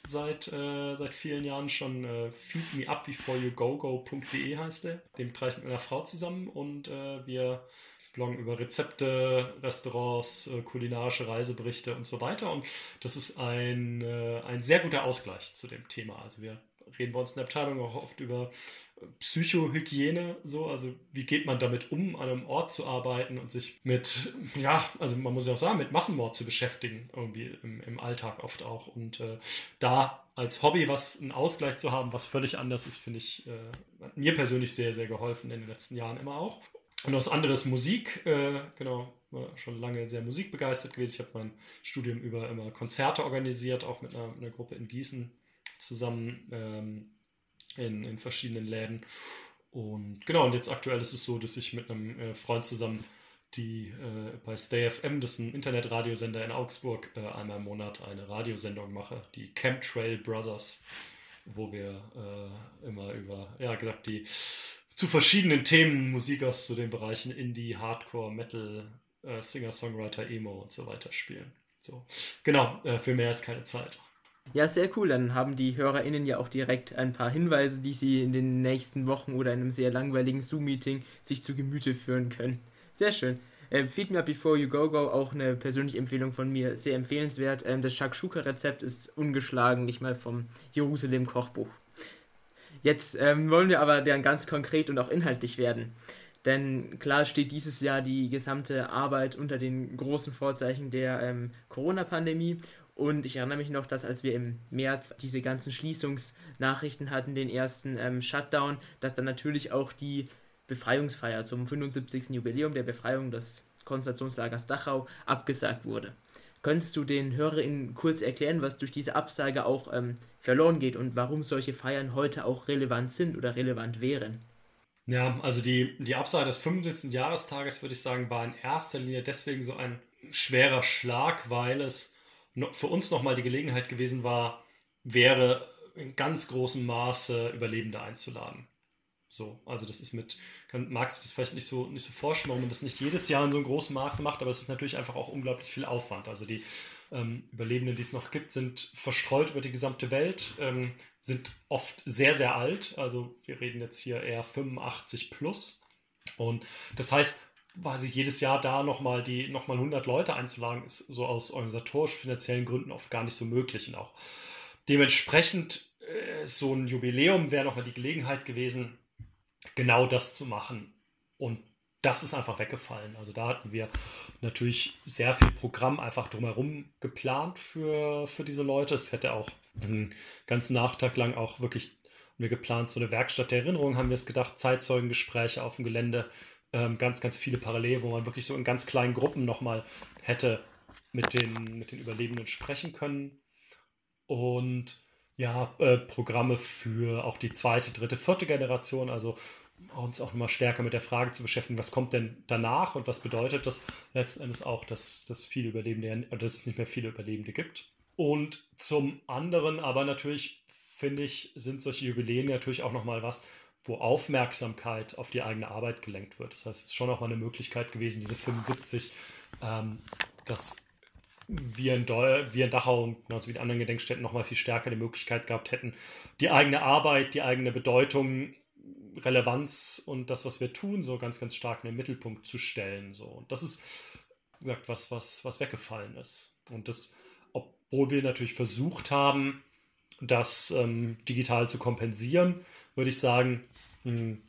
seit, äh, seit vielen Jahren schon. Äh, feedmeupbeforeyougogo.de heißt der. Dem trage ich mit meiner Frau zusammen und äh, wir bloggen über Rezepte, Restaurants, äh, kulinarische Reiseberichte und so weiter. Und das ist ein, äh, ein sehr guter Ausgleich zu dem Thema. Also wir reden bei uns in der Abteilung auch oft über Psychohygiene, so, also wie geht man damit um, an einem Ort zu arbeiten und sich mit, ja, also man muss ja auch sagen, mit Massenmord zu beschäftigen, irgendwie im, im Alltag oft auch. Und äh, da als Hobby was, einen Ausgleich zu haben, was völlig anders ist, finde ich, äh, hat mir persönlich sehr, sehr geholfen in den letzten Jahren immer auch. Und was anderes Musik, äh, genau, war schon lange sehr musikbegeistert gewesen. Ich habe mein Studium über immer Konzerte organisiert, auch mit einer, einer Gruppe in Gießen zusammen. Ähm, in, in verschiedenen Läden. Und genau, und jetzt aktuell ist es so, dass ich mit einem äh, Freund zusammen die äh, bei StayFM, das ist ein Internetradiosender in Augsburg, äh, einmal im Monat eine Radiosendung mache, die Chemtrail Brothers, wo wir äh, immer über, ja gesagt, die zu verschiedenen Themen Musik aus zu den Bereichen Indie, Hardcore, Metal, äh, Singer, Songwriter, Emo und so weiter spielen. So, genau, äh, für mehr ist keine Zeit. Ja, sehr cool. Dann haben die HörerInnen ja auch direkt ein paar Hinweise, die sie in den nächsten Wochen oder in einem sehr langweiligen Zoom-Meeting sich zu Gemüte führen können. Sehr schön. Äh, Feed Me Up Before You Go Go, auch eine persönliche Empfehlung von mir, sehr empfehlenswert. Ähm, das Shakshuka-Rezept ist ungeschlagen, nicht mal vom Jerusalem-Kochbuch. Jetzt ähm, wollen wir aber dann ganz konkret und auch inhaltlich werden. Denn klar steht dieses Jahr die gesamte Arbeit unter den großen Vorzeichen der ähm, Corona-Pandemie und ich erinnere mich noch, dass als wir im März diese ganzen Schließungsnachrichten hatten, den ersten ähm, Shutdown, dass dann natürlich auch die Befreiungsfeier zum 75. Jubiläum der Befreiung des Konzentrationslagers Dachau abgesagt wurde. Könntest du den HörerInnen kurz erklären, was durch diese Absage auch ähm, verloren geht und warum solche Feiern heute auch relevant sind oder relevant wären? Ja, also die, die Absage des 75. Jahrestages, würde ich sagen, war in erster Linie deswegen so ein schwerer Schlag, weil es für uns nochmal die Gelegenheit gewesen war, wäre in ganz großem Maße Überlebende einzuladen. So, also das ist mit, kann, mag sich das vielleicht nicht so, nicht so vorstellen, warum man das nicht jedes Jahr in so einem großen Maße macht, aber es ist natürlich einfach auch unglaublich viel Aufwand. Also die ähm, Überlebenden, die es noch gibt, sind verstreut über die gesamte Welt, ähm, sind oft sehr, sehr alt. Also wir reden jetzt hier eher 85 plus. Und das heißt, quasi jedes Jahr da nochmal die nochmal 100 Leute einzuladen, ist so aus organisatorisch-finanziellen Gründen oft gar nicht so möglich. Und auch dementsprechend äh, so ein Jubiläum wäre nochmal die Gelegenheit gewesen, genau das zu machen. Und das ist einfach weggefallen. Also da hatten wir natürlich sehr viel Programm einfach drumherum geplant für, für diese Leute. Es hätte auch einen ganzen Nachtag lang auch wirklich wir geplant, so eine Werkstatt der Erinnerung haben wir es gedacht, Zeitzeugengespräche auf dem Gelände ähm, ganz, ganz viele Parallelen, wo man wirklich so in ganz kleinen Gruppen nochmal hätte mit den, mit den Überlebenden sprechen können. Und ja, äh, Programme für auch die zweite, dritte, vierte Generation, also uns auch nochmal stärker mit der Frage zu beschäftigen, was kommt denn danach und was bedeutet das letzten Endes auch, dass, dass viele Überlebende, dass es nicht mehr viele Überlebende gibt. Und zum anderen aber natürlich, finde ich, sind solche Jubiläen natürlich auch nochmal was, wo Aufmerksamkeit auf die eigene Arbeit gelenkt wird. Das heißt, es ist schon auch mal eine Möglichkeit gewesen, diese 75, ähm, dass wir in, Deu wir in Dachau und genauso wie die anderen Gedenkstätten noch mal viel stärker die Möglichkeit gehabt hätten, die eigene Arbeit, die eigene Bedeutung, Relevanz und das, was wir tun, so ganz, ganz stark in den Mittelpunkt zu stellen. So. Und das ist, wie gesagt, was, was, was weggefallen ist. Und das, obwohl wir natürlich versucht haben, das ähm, digital zu kompensieren, würde ich sagen, hm,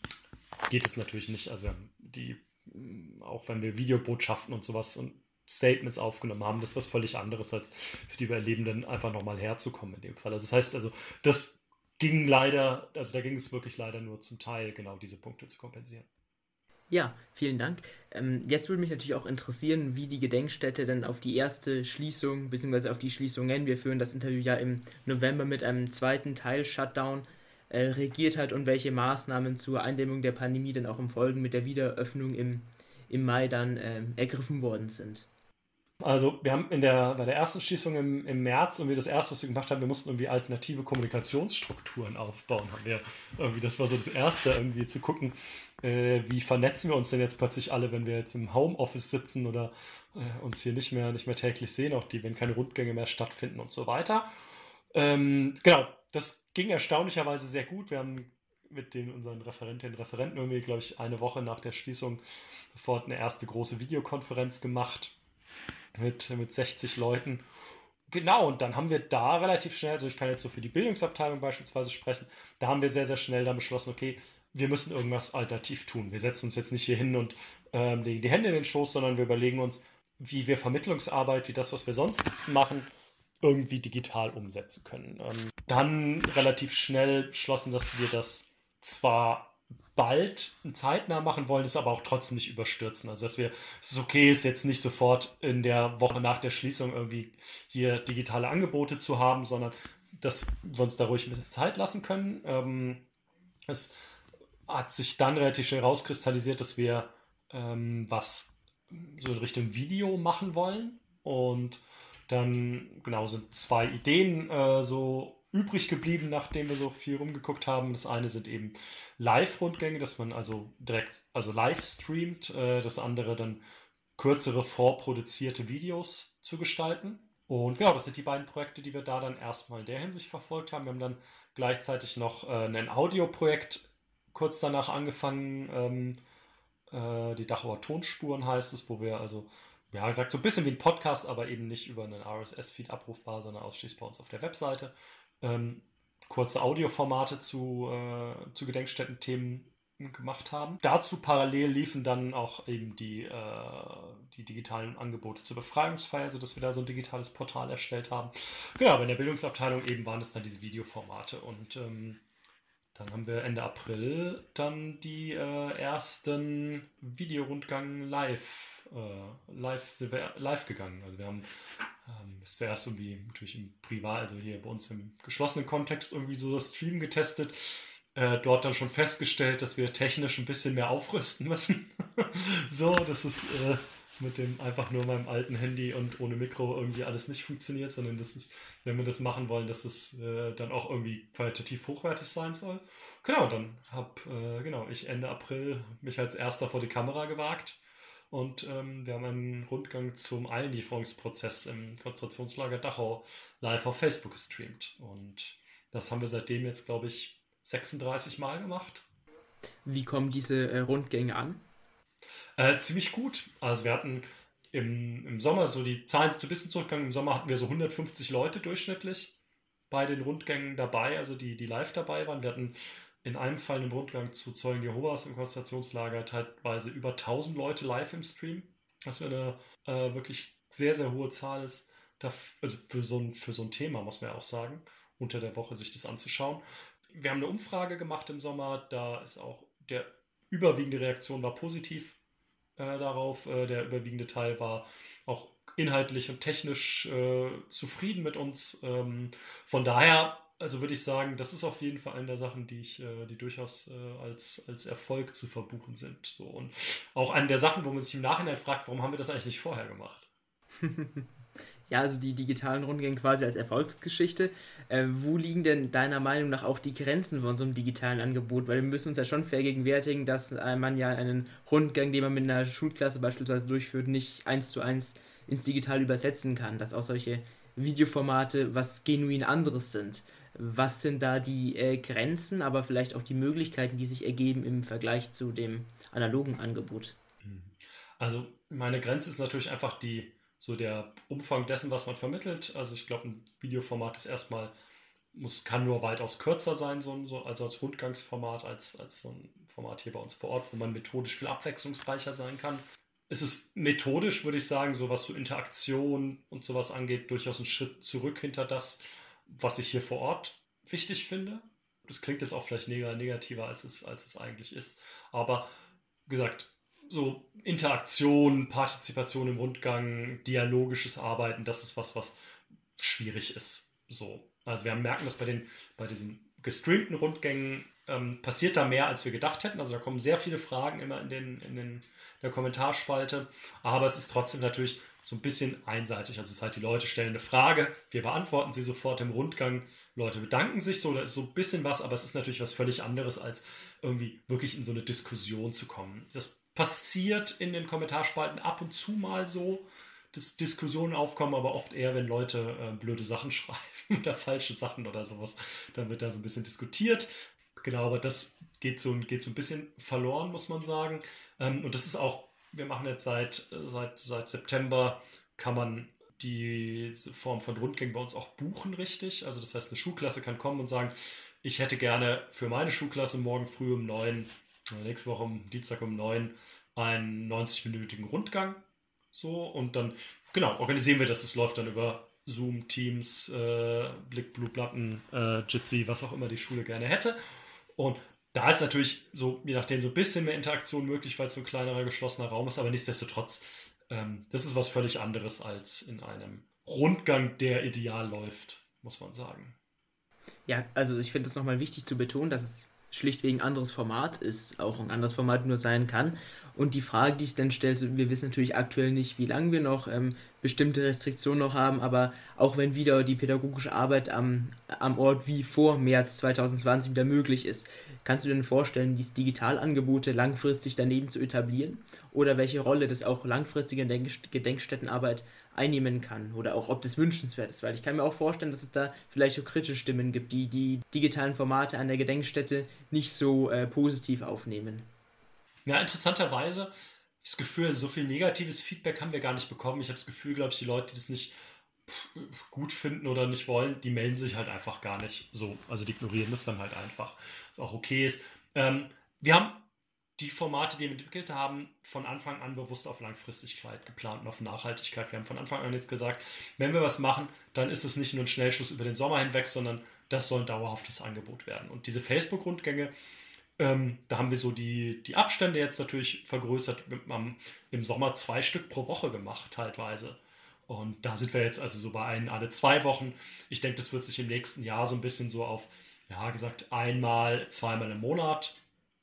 geht es natürlich nicht. Also die, hm, auch wenn wir Videobotschaften und sowas und Statements aufgenommen haben, das ist was völlig anderes, als für die Überlebenden einfach nochmal herzukommen in dem Fall. Also das heißt also, das ging leider, also da ging es wirklich leider nur zum Teil, genau diese Punkte zu kompensieren. Ja, vielen Dank. Ähm, jetzt würde mich natürlich auch interessieren, wie die Gedenkstätte dann auf die erste Schließung bzw. auf die Schließungen, wir führen das Interview ja im November mit einem zweiten Teil Shutdown, äh, regiert hat und welche Maßnahmen zur Eindämmung der Pandemie dann auch im Folgen mit der Wiederöffnung im, im Mai dann äh, ergriffen worden sind. Also wir haben in der, bei der ersten Schließung im, im März irgendwie das erste, was wir gemacht haben, wir mussten irgendwie alternative Kommunikationsstrukturen aufbauen. Haben wir irgendwie, das war so das Erste, irgendwie zu gucken, äh, wie vernetzen wir uns denn jetzt plötzlich alle, wenn wir jetzt im Homeoffice sitzen oder äh, uns hier nicht mehr, nicht mehr täglich sehen, auch die, wenn keine Rundgänge mehr stattfinden und so weiter. Ähm, genau, das ging erstaunlicherweise sehr gut. Wir haben mit den unseren Referentinnen und Referenten irgendwie, glaube ich, eine Woche nach der Schließung sofort eine erste große Videokonferenz gemacht mit, mit 60 Leuten. Genau, und dann haben wir da relativ schnell, also ich kann jetzt so für die Bildungsabteilung beispielsweise sprechen, da haben wir sehr, sehr schnell dann beschlossen, okay, wir müssen irgendwas alternativ tun. Wir setzen uns jetzt nicht hier hin und äh, legen die Hände in den Schoß, sondern wir überlegen uns, wie wir Vermittlungsarbeit, wie das, was wir sonst machen, irgendwie digital umsetzen können. Ähm, dann relativ schnell beschlossen, dass wir das zwar bald zeitnah machen wollen, es aber auch trotzdem nicht überstürzen. Also dass wir, es ist okay ist, jetzt nicht sofort in der Woche nach der Schließung irgendwie hier digitale Angebote zu haben, sondern dass wir uns da ruhig ein bisschen Zeit lassen können. Ähm, es hat sich dann relativ schnell rauskristallisiert, dass wir ähm, was so in Richtung Video machen wollen. Und dann, genau, sind zwei Ideen äh, so übrig geblieben, nachdem wir so viel rumgeguckt haben. Das eine sind eben Live-Rundgänge, dass man also direkt, also live streamt. Äh, das andere dann kürzere vorproduzierte Videos zu gestalten. Und genau, das sind die beiden Projekte, die wir da dann erstmal in der Hinsicht verfolgt haben. Wir haben dann gleichzeitig noch äh, ein Audioprojekt kurz danach angefangen. Ähm, äh, die Dachauer Tonspuren heißt es, wo wir also, ja gesagt, so ein bisschen wie ein Podcast, aber eben nicht über einen RSS-Feed abrufbar, sondern ausschließlich bei uns auf der Webseite ähm, kurze Audioformate zu, äh, zu Gedenkstätten-Themen gemacht haben. Dazu parallel liefen dann auch eben die, äh, die digitalen Angebote zur Befreiungsfeier, sodass wir da so ein digitales Portal erstellt haben. Genau, aber in der Bildungsabteilung eben waren es dann diese Videoformate und ähm, dann haben wir Ende April dann die äh, ersten Videorundgang live, äh, live sind wir live gegangen. Also wir haben ähm, zuerst irgendwie natürlich im Privat, also hier bei uns im geschlossenen Kontext irgendwie so das Stream getestet. Äh, dort dann schon festgestellt, dass wir technisch ein bisschen mehr aufrüsten müssen. [LAUGHS] so, das ist äh, mit dem einfach nur meinem alten Handy und ohne Mikro irgendwie alles nicht funktioniert, sondern das ist, wenn wir das machen wollen, dass es äh, dann auch irgendwie qualitativ hochwertig sein soll. Genau, dann habe äh, genau, ich Ende April mich als erster vor die Kamera gewagt und ähm, wir haben einen Rundgang zum Einlieferungsprozess im Konzentrationslager Dachau live auf Facebook gestreamt. Und das haben wir seitdem jetzt, glaube ich, 36 Mal gemacht. Wie kommen diese äh, Rundgänge an? Äh, ziemlich gut. Also wir hatten im, im Sommer, so die Zahlen sind so ein bisschen zurückgegangen, im Sommer hatten wir so 150 Leute durchschnittlich bei den Rundgängen dabei, also die, die live dabei waren. Wir hatten in einem Fall im Rundgang zu Zeugen Jehovas im Konzentrationslager teilweise über 1000 Leute live im Stream, was eine äh, wirklich sehr, sehr hohe Zahl ist. also für so, ein, für so ein Thema, muss man ja auch sagen, unter der Woche sich das anzuschauen. Wir haben eine Umfrage gemacht im Sommer, da ist auch der überwiegende Reaktion war positiv äh, darauf. Äh, der überwiegende Teil war auch inhaltlich und technisch äh, zufrieden mit uns. Ähm, von daher, also würde ich sagen, das ist auf jeden Fall eine der Sachen, die ich, äh, die durchaus äh, als, als Erfolg zu verbuchen sind. So. Und auch eine der Sachen, wo man sich im Nachhinein fragt, warum haben wir das eigentlich nicht vorher gemacht? [LAUGHS] Ja, also die digitalen Rundgänge quasi als Erfolgsgeschichte. Äh, wo liegen denn deiner Meinung nach auch die Grenzen von so einem digitalen Angebot? Weil wir müssen uns ja schon vergegenwärtigen, dass äh, man ja einen Rundgang, den man mit einer Schulklasse beispielsweise durchführt, nicht eins zu eins ins Digital übersetzen kann. Dass auch solche Videoformate was genuin anderes sind. Was sind da die äh, Grenzen, aber vielleicht auch die Möglichkeiten, die sich ergeben im Vergleich zu dem analogen Angebot? Also meine Grenze ist natürlich einfach die so der Umfang dessen, was man vermittelt. Also ich glaube, ein Videoformat ist erstmal, muss, kann nur weitaus kürzer sein, so, so, also als Rundgangsformat, als, als so ein Format hier bei uns vor Ort, wo man methodisch viel abwechslungsreicher sein kann. Es ist methodisch, würde ich sagen, so was so Interaktion und sowas angeht, durchaus ein Schritt zurück hinter das, was ich hier vor Ort wichtig finde. Das klingt jetzt auch vielleicht negativer, als es, als es eigentlich ist. Aber gesagt, so Interaktion, Partizipation im Rundgang, dialogisches Arbeiten, das ist was, was schwierig ist. So. Also wir merken das bei den, bei diesen gestreamten Rundgängen ähm, passiert da mehr, als wir gedacht hätten. Also da kommen sehr viele Fragen immer in, den, in, den, in der Kommentarspalte. Aber es ist trotzdem natürlich so ein bisschen einseitig. Also es ist halt, die Leute stellen eine Frage, wir beantworten sie sofort im Rundgang. Leute bedanken sich so, da ist so ein bisschen was, aber es ist natürlich was völlig anderes, als irgendwie wirklich in so eine Diskussion zu kommen. Das passiert in den Kommentarspalten ab und zu mal so, dass Diskussionen aufkommen, aber oft eher, wenn Leute äh, blöde Sachen [LAUGHS] schreiben oder falsche Sachen oder sowas. Dann wird da so ein bisschen diskutiert. Genau, aber das geht so, geht so ein bisschen verloren, muss man sagen. Ähm, und das ist auch, wir machen jetzt seit, seit, seit September, kann man die Form von Rundgängen bei uns auch buchen, richtig. Also das heißt, eine Schulklasse kann kommen und sagen, ich hätte gerne für meine Schulklasse morgen früh um neun, nächste Woche um Dienstag um neun, einen 90-minütigen Rundgang. So, und dann, genau, organisieren wir das. Es läuft dann über Zoom, Teams, äh, Blick, Blue Button, äh, Jitsi, was auch immer die Schule gerne hätte. Und da ist natürlich so, je nachdem, so ein bisschen mehr Interaktion möglich, weil es so ein kleinerer, geschlossener Raum ist, aber nichtsdestotrotz, ähm, das ist was völlig anderes als in einem Rundgang, der ideal läuft, muss man sagen. Ja, also ich finde es nochmal wichtig zu betonen, dass es schlichtweg ein anderes Format ist, auch ein anderes Format nur sein kann. Und die Frage, die sich dann stellt, wir wissen natürlich aktuell nicht, wie lange wir noch ähm, bestimmte Restriktionen noch haben, aber auch wenn wieder die pädagogische Arbeit am, am Ort wie vor März 2020 wieder möglich ist, kannst du dir denn vorstellen, diese Digitalangebote langfristig daneben zu etablieren? Oder welche Rolle das auch langfristige Gedenkstättenarbeit einnehmen kann oder auch ob das wünschenswert ist, weil ich kann mir auch vorstellen, dass es da vielleicht auch kritische Stimmen gibt, die die digitalen Formate an der Gedenkstätte nicht so äh, positiv aufnehmen. Ja, interessanterweise, das Gefühl, so viel negatives Feedback haben wir gar nicht bekommen. Ich habe das Gefühl, glaube ich, die Leute, die das nicht gut finden oder nicht wollen, die melden sich halt einfach gar nicht so. Also die ignorieren das dann halt einfach. Was auch okay ist. Ähm, wir haben die Formate, die wir entwickelt haben, von Anfang an bewusst auf Langfristigkeit geplant und auf Nachhaltigkeit. Wir haben von Anfang an jetzt gesagt, wenn wir was machen, dann ist es nicht nur ein Schnellschuss über den Sommer hinweg, sondern das soll ein dauerhaftes Angebot werden. Und diese Facebook-Rundgänge, ähm, da haben wir so die, die Abstände jetzt natürlich vergrößert. Wir haben im Sommer zwei Stück pro Woche gemacht, teilweise. Und da sind wir jetzt also so bei ein, alle zwei Wochen. Ich denke, das wird sich im nächsten Jahr so ein bisschen so auf, ja, gesagt, einmal, zweimal im Monat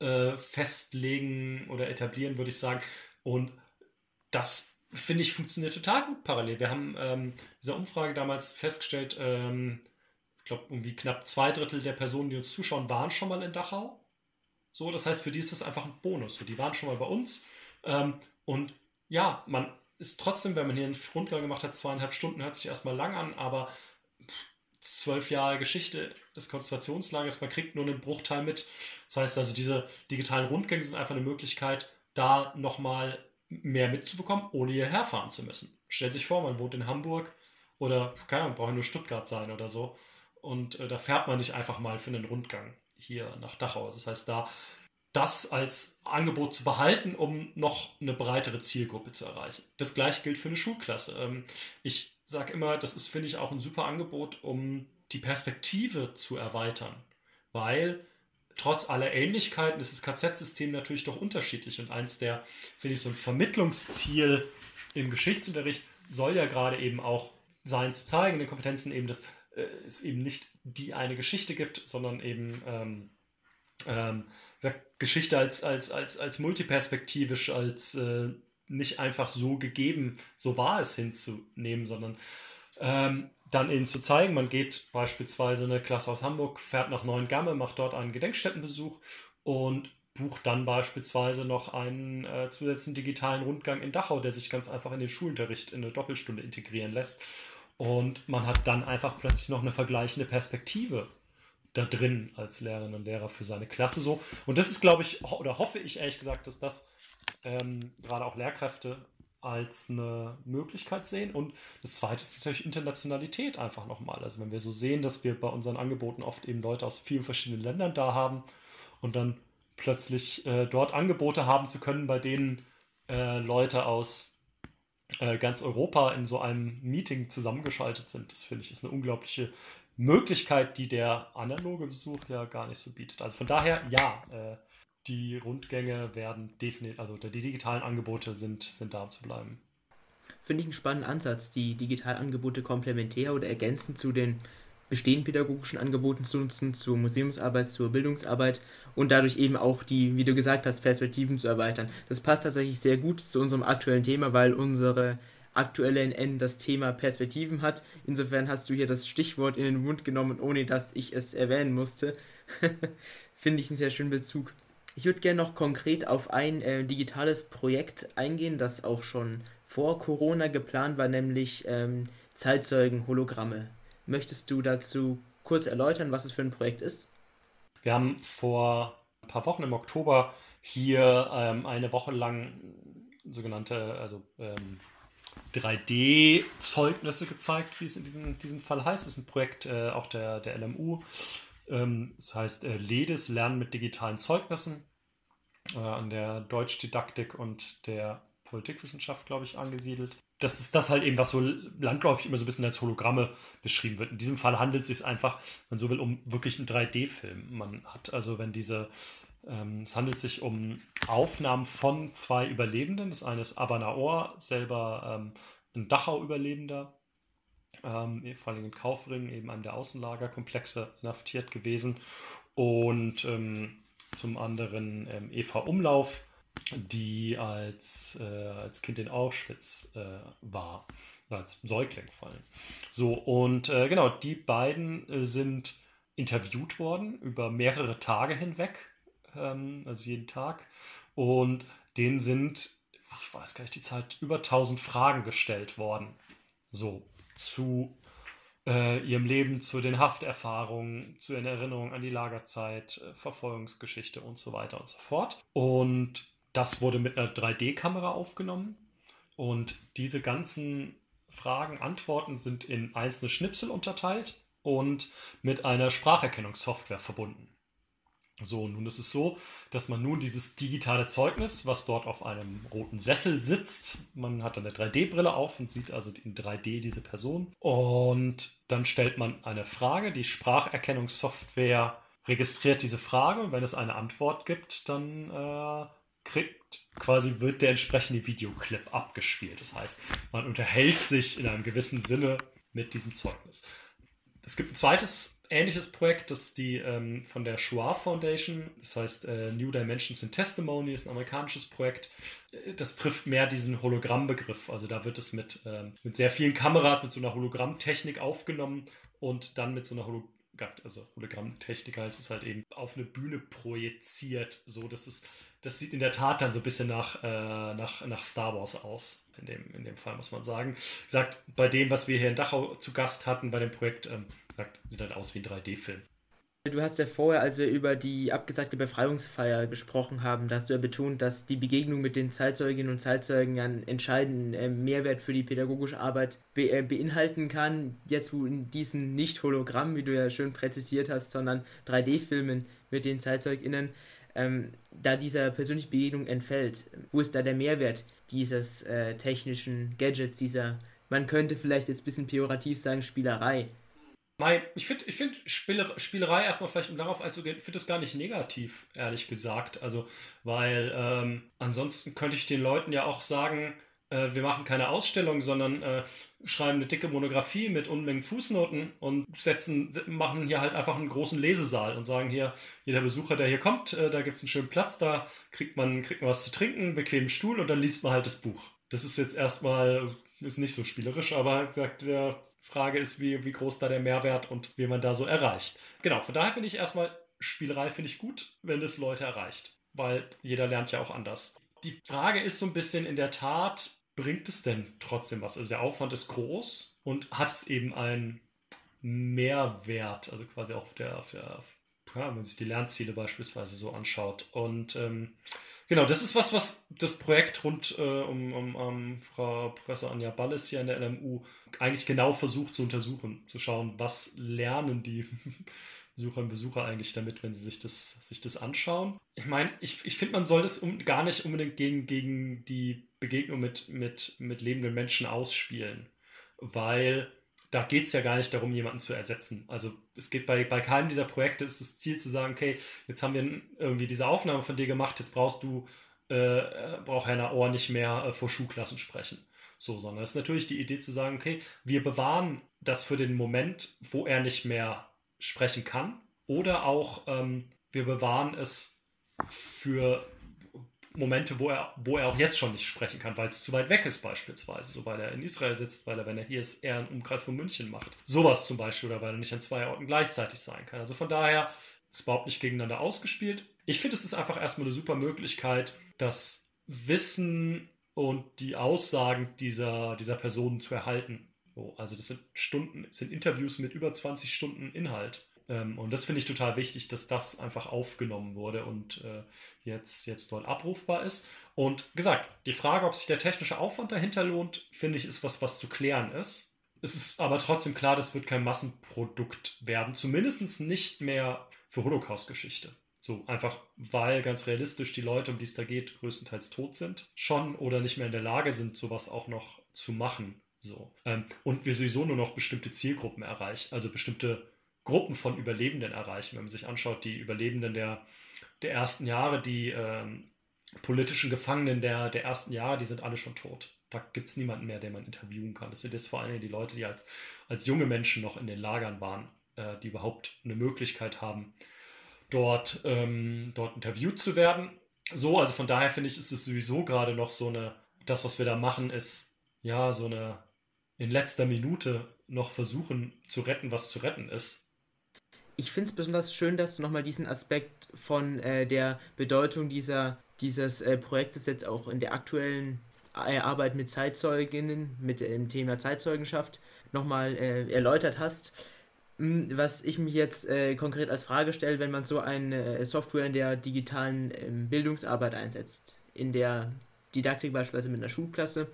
äh, festlegen oder etablieren, würde ich sagen. Und das finde ich funktioniert total gut parallel. Wir haben ähm, dieser Umfrage damals festgestellt, ähm, ich glaube, irgendwie knapp zwei Drittel der Personen, die uns zuschauen, waren schon mal in Dachau. So, das heißt, für die ist das einfach ein Bonus. So, die waren schon mal bei uns. Ähm, und ja, man ist trotzdem, wenn man hier einen Rundgang gemacht hat, zweieinhalb Stunden, hört sich erstmal lang an, aber zwölf Jahre Geschichte des Konzentrationslagers, man kriegt nur einen Bruchteil mit. Das heißt also, diese digitalen Rundgänge sind einfach eine Möglichkeit, da nochmal mehr mitzubekommen, ohne hierher fahren zu müssen. Stellt sich vor, man wohnt in Hamburg oder, keine Ahnung, braucht nur Stuttgart sein oder so. Und äh, da fährt man nicht einfach mal für einen Rundgang hier nach Dachau. Das heißt, da das als Angebot zu behalten, um noch eine breitere Zielgruppe zu erreichen. Das gleiche gilt für eine Schulklasse. Ähm, ich sage immer, das ist, finde ich, auch ein super Angebot, um die Perspektive zu erweitern, weil trotz aller Ähnlichkeiten ist das KZ-System natürlich doch unterschiedlich. Und eins der, finde ich, so ein Vermittlungsziel im Geschichtsunterricht soll ja gerade eben auch sein, zu zeigen in den Kompetenzen eben, dass äh, es eben nicht die eine Geschichte gibt, sondern eben ähm, ähm, Geschichte als, als, als, als multiperspektivisch, als äh, nicht einfach so gegeben, so war es hinzunehmen, sondern ähm, dann eben zu zeigen, man geht beispielsweise eine Klasse aus Hamburg, fährt nach Neuengamme, macht dort einen Gedenkstättenbesuch und bucht dann beispielsweise noch einen äh, zusätzlichen digitalen Rundgang in Dachau, der sich ganz einfach in den Schulunterricht in eine Doppelstunde integrieren lässt. Und man hat dann einfach plötzlich noch eine vergleichende Perspektive da drin als Lehrerinnen und Lehrer für seine Klasse so. Und das ist, glaube ich, oder hoffe ich ehrlich gesagt, dass das ähm, gerade auch Lehrkräfte als eine Möglichkeit sehen. Und das zweite ist natürlich Internationalität einfach nochmal. Also wenn wir so sehen, dass wir bei unseren Angeboten oft eben Leute aus vielen verschiedenen Ländern da haben und dann plötzlich äh, dort Angebote haben zu können, bei denen äh, Leute aus äh, ganz Europa in so einem Meeting zusammengeschaltet sind. Das finde ich ist eine unglaubliche Möglichkeit, die der analoge Besuch ja gar nicht so bietet. Also von daher, ja, äh, die Rundgänge werden definitiv, also die digitalen Angebote sind, sind da zu bleiben. Finde ich einen spannenden Ansatz, die Digitalangebote komplementär oder ergänzend zu den bestehenden pädagogischen Angeboten zu nutzen, zur Museumsarbeit, zur Bildungsarbeit und dadurch eben auch die, wie du gesagt hast, Perspektiven zu erweitern. Das passt tatsächlich sehr gut zu unserem aktuellen Thema, weil unsere aktuelle NN das Thema Perspektiven hat. Insofern hast du hier das Stichwort in den Mund genommen, ohne dass ich es erwähnen musste. [LAUGHS] Finde ich einen sehr schönen Bezug. Ich würde gerne noch konkret auf ein äh, digitales Projekt eingehen, das auch schon vor Corona geplant war, nämlich ähm, Zeitzeugen-Hologramme. Möchtest du dazu kurz erläutern, was es für ein Projekt ist? Wir haben vor ein paar Wochen im Oktober hier ähm, eine Woche lang sogenannte also, ähm, 3D-Zeugnisse gezeigt, wie es in diesem, diesem Fall heißt. Das ist ein Projekt äh, auch der, der LMU. Ähm, das heißt äh, LEDIS, Lernen mit digitalen Zeugnissen, äh, an der Deutschdidaktik und der Politikwissenschaft, glaube ich, angesiedelt das ist das halt eben, was so landläufig immer so ein bisschen als Hologramme beschrieben wird. In diesem Fall handelt es sich einfach, wenn man so will, um wirklich einen 3D-Film. Man hat also, wenn diese, ähm, es handelt sich um Aufnahmen von zwei Überlebenden. Das eine ist Abanaor, selber ähm, ein Dachau-Überlebender, ähm, vor allem in Kaufringen, eben einem der Außenlagerkomplexe inhaftiert gewesen. Und ähm, zum anderen ähm, Eva Umlauf, die als, äh, als Kind in Auschwitz äh, war, als Säugling vor allem. So, und äh, genau, die beiden äh, sind interviewt worden über mehrere Tage hinweg, ähm, also jeden Tag, und denen sind, ich weiß gar nicht die Zahl, über 1000 Fragen gestellt worden. So, zu äh, ihrem Leben, zu den Hafterfahrungen, zu ihren Erinnerungen an die Lagerzeit, äh, Verfolgungsgeschichte und so weiter und so fort. Und das wurde mit einer 3D-Kamera aufgenommen und diese ganzen Fragen, Antworten sind in einzelne Schnipsel unterteilt und mit einer Spracherkennungssoftware verbunden. So, nun ist es so, dass man nun dieses digitale Zeugnis, was dort auf einem roten Sessel sitzt, man hat eine 3D-Brille auf und sieht also in 3D diese Person. Und dann stellt man eine Frage, die Spracherkennungssoftware registriert diese Frage und wenn es eine Antwort gibt, dann äh, kriegt quasi wird der entsprechende Videoclip abgespielt. Das heißt, man unterhält sich in einem gewissen Sinne mit diesem Zeugnis. Es gibt ein zweites ähnliches Projekt, das ist die ähm, von der Schwa Foundation, das heißt äh, New Dimensions in Testimony, ist ein amerikanisches Projekt. Äh, das trifft mehr diesen Hologrammbegriff. Also da wird es mit, ähm, mit sehr vielen Kameras, mit so einer Hologrammtechnik aufgenommen und dann mit so einer Hologramm also Hologrammtechnik heißt es halt eben auf eine Bühne projiziert, so dass es das sieht in der Tat dann so ein bisschen nach, äh, nach, nach Star Wars aus. In dem, in dem Fall muss man sagen. Sagt, bei dem, was wir hier in Dachau zu Gast hatten, bei dem Projekt, ähm, sagt, sieht halt aus wie ein 3D-Film. Du hast ja vorher, als wir über die abgesagte Befreiungsfeier gesprochen haben, da hast du ja betont, dass die Begegnung mit den Zeitzeuginnen und Zeitzeugen einen entscheidenden äh, Mehrwert für die pädagogische Arbeit be äh, beinhalten kann. Jetzt, wo in diesen nicht Hologramm, wie du ja schön präzisiert hast, sondern 3D-Filmen mit den ZeitzeugInnen ähm, da dieser persönliche Begegnung entfällt, wo ist da der Mehrwert dieses äh, technischen Gadgets, dieser, man könnte vielleicht jetzt ein bisschen pejorativ sagen, Spielerei? Ich finde ich find Spielerei erstmal vielleicht, um darauf einzugehen, finde das gar nicht negativ, ehrlich gesagt. Also, weil ähm, ansonsten könnte ich den Leuten ja auch sagen, äh, wir machen keine Ausstellung, sondern äh, schreiben eine dicke Monographie mit Unmengen Fußnoten und setzen, machen hier halt einfach einen großen Lesesaal und sagen hier, jeder Besucher, der hier kommt, äh, da gibt es einen schönen Platz, da kriegt man, kriegt man was zu trinken, einen bequemen Stuhl und dann liest man halt das Buch. Das ist jetzt erstmal, ist nicht so spielerisch, aber die Frage ist, wie, wie groß da der Mehrwert und wie man da so erreicht. Genau, von daher finde ich erstmal, Spielerei finde ich gut, wenn es Leute erreicht, weil jeder lernt ja auch anders. Die Frage ist so ein bisschen in der Tat, bringt es denn trotzdem was? Also der Aufwand ist groß und hat es eben einen Mehrwert, also quasi auch auf der, auf der ja, wenn man sich die Lernziele beispielsweise so anschaut. Und ähm, genau, das ist was, was das Projekt rund äh, um, um, um, Frau Professor Anja Balles hier an der LMU eigentlich genau versucht zu untersuchen, zu schauen, was lernen die [LAUGHS] Besucherinnen und Besucher eigentlich damit, wenn sie sich das, sich das anschauen. Ich meine, ich, ich finde, man soll das um, gar nicht unbedingt gegen, gegen die Begegnung mit, mit, mit lebenden Menschen ausspielen, weil da geht es ja gar nicht darum, jemanden zu ersetzen. Also es geht bei, bei keinem dieser Projekte ist das Ziel zu sagen, okay, jetzt haben wir irgendwie diese Aufnahme von dir gemacht, jetzt brauchst du, äh, braucht Herr Ohr nicht mehr äh, vor Schulklassen sprechen. So, sondern es ist natürlich die Idee zu sagen, okay, wir bewahren das für den Moment, wo er nicht mehr sprechen kann. Oder auch ähm, wir bewahren es für Momente, wo er, wo er auch jetzt schon nicht sprechen kann, weil es zu weit weg ist beispielsweise, so weil er in Israel sitzt, weil er, wenn er hier ist, eher einen Umkreis von München macht. Sowas zum Beispiel, oder weil er nicht an zwei Orten gleichzeitig sein kann. Also von daher ist es überhaupt nicht gegeneinander ausgespielt. Ich finde, es ist einfach erstmal eine super Möglichkeit, das Wissen und die Aussagen dieser, dieser Personen zu erhalten. So, also das sind Stunden, sind Interviews mit über 20 Stunden Inhalt. Ähm, und das finde ich total wichtig, dass das einfach aufgenommen wurde und äh, jetzt, jetzt dort abrufbar ist. Und gesagt, die Frage, ob sich der technische Aufwand dahinter lohnt, finde ich, ist was, was zu klären ist. Es ist aber trotzdem klar, das wird kein Massenprodukt werden, zumindest nicht mehr für Holocaust-Geschichte. So, einfach weil ganz realistisch die Leute, um die es da geht, größtenteils tot sind, schon oder nicht mehr in der Lage sind, sowas auch noch zu machen. So. Ähm, und wir sowieso nur noch bestimmte Zielgruppen erreichen, also bestimmte Gruppen von Überlebenden erreichen. Wenn man sich anschaut, die Überlebenden der, der ersten Jahre, die ähm, politischen Gefangenen der, der ersten Jahre, die sind alle schon tot. Da gibt es niemanden mehr, den man interviewen kann. Das sind jetzt vor allem die Leute, die als, als junge Menschen noch in den Lagern waren, äh, die überhaupt eine Möglichkeit haben, dort, ähm, dort interviewt zu werden. So, also von daher finde ich, ist es sowieso gerade noch so eine, das, was wir da machen, ist ja so eine in letzter Minute noch versuchen zu retten, was zu retten ist ich finde es besonders schön, dass du nochmal diesen Aspekt von äh, der Bedeutung dieser, dieses äh, Projektes jetzt auch in der aktuellen äh, Arbeit mit Zeitzeuginnen, mit dem Thema Zeitzeugenschaft nochmal äh, erläutert hast. Hm, was ich mich jetzt äh, konkret als Frage stelle, wenn man so eine Software in der digitalen ähm, Bildungsarbeit einsetzt, in der Didaktik beispielsweise mit einer Schulklasse,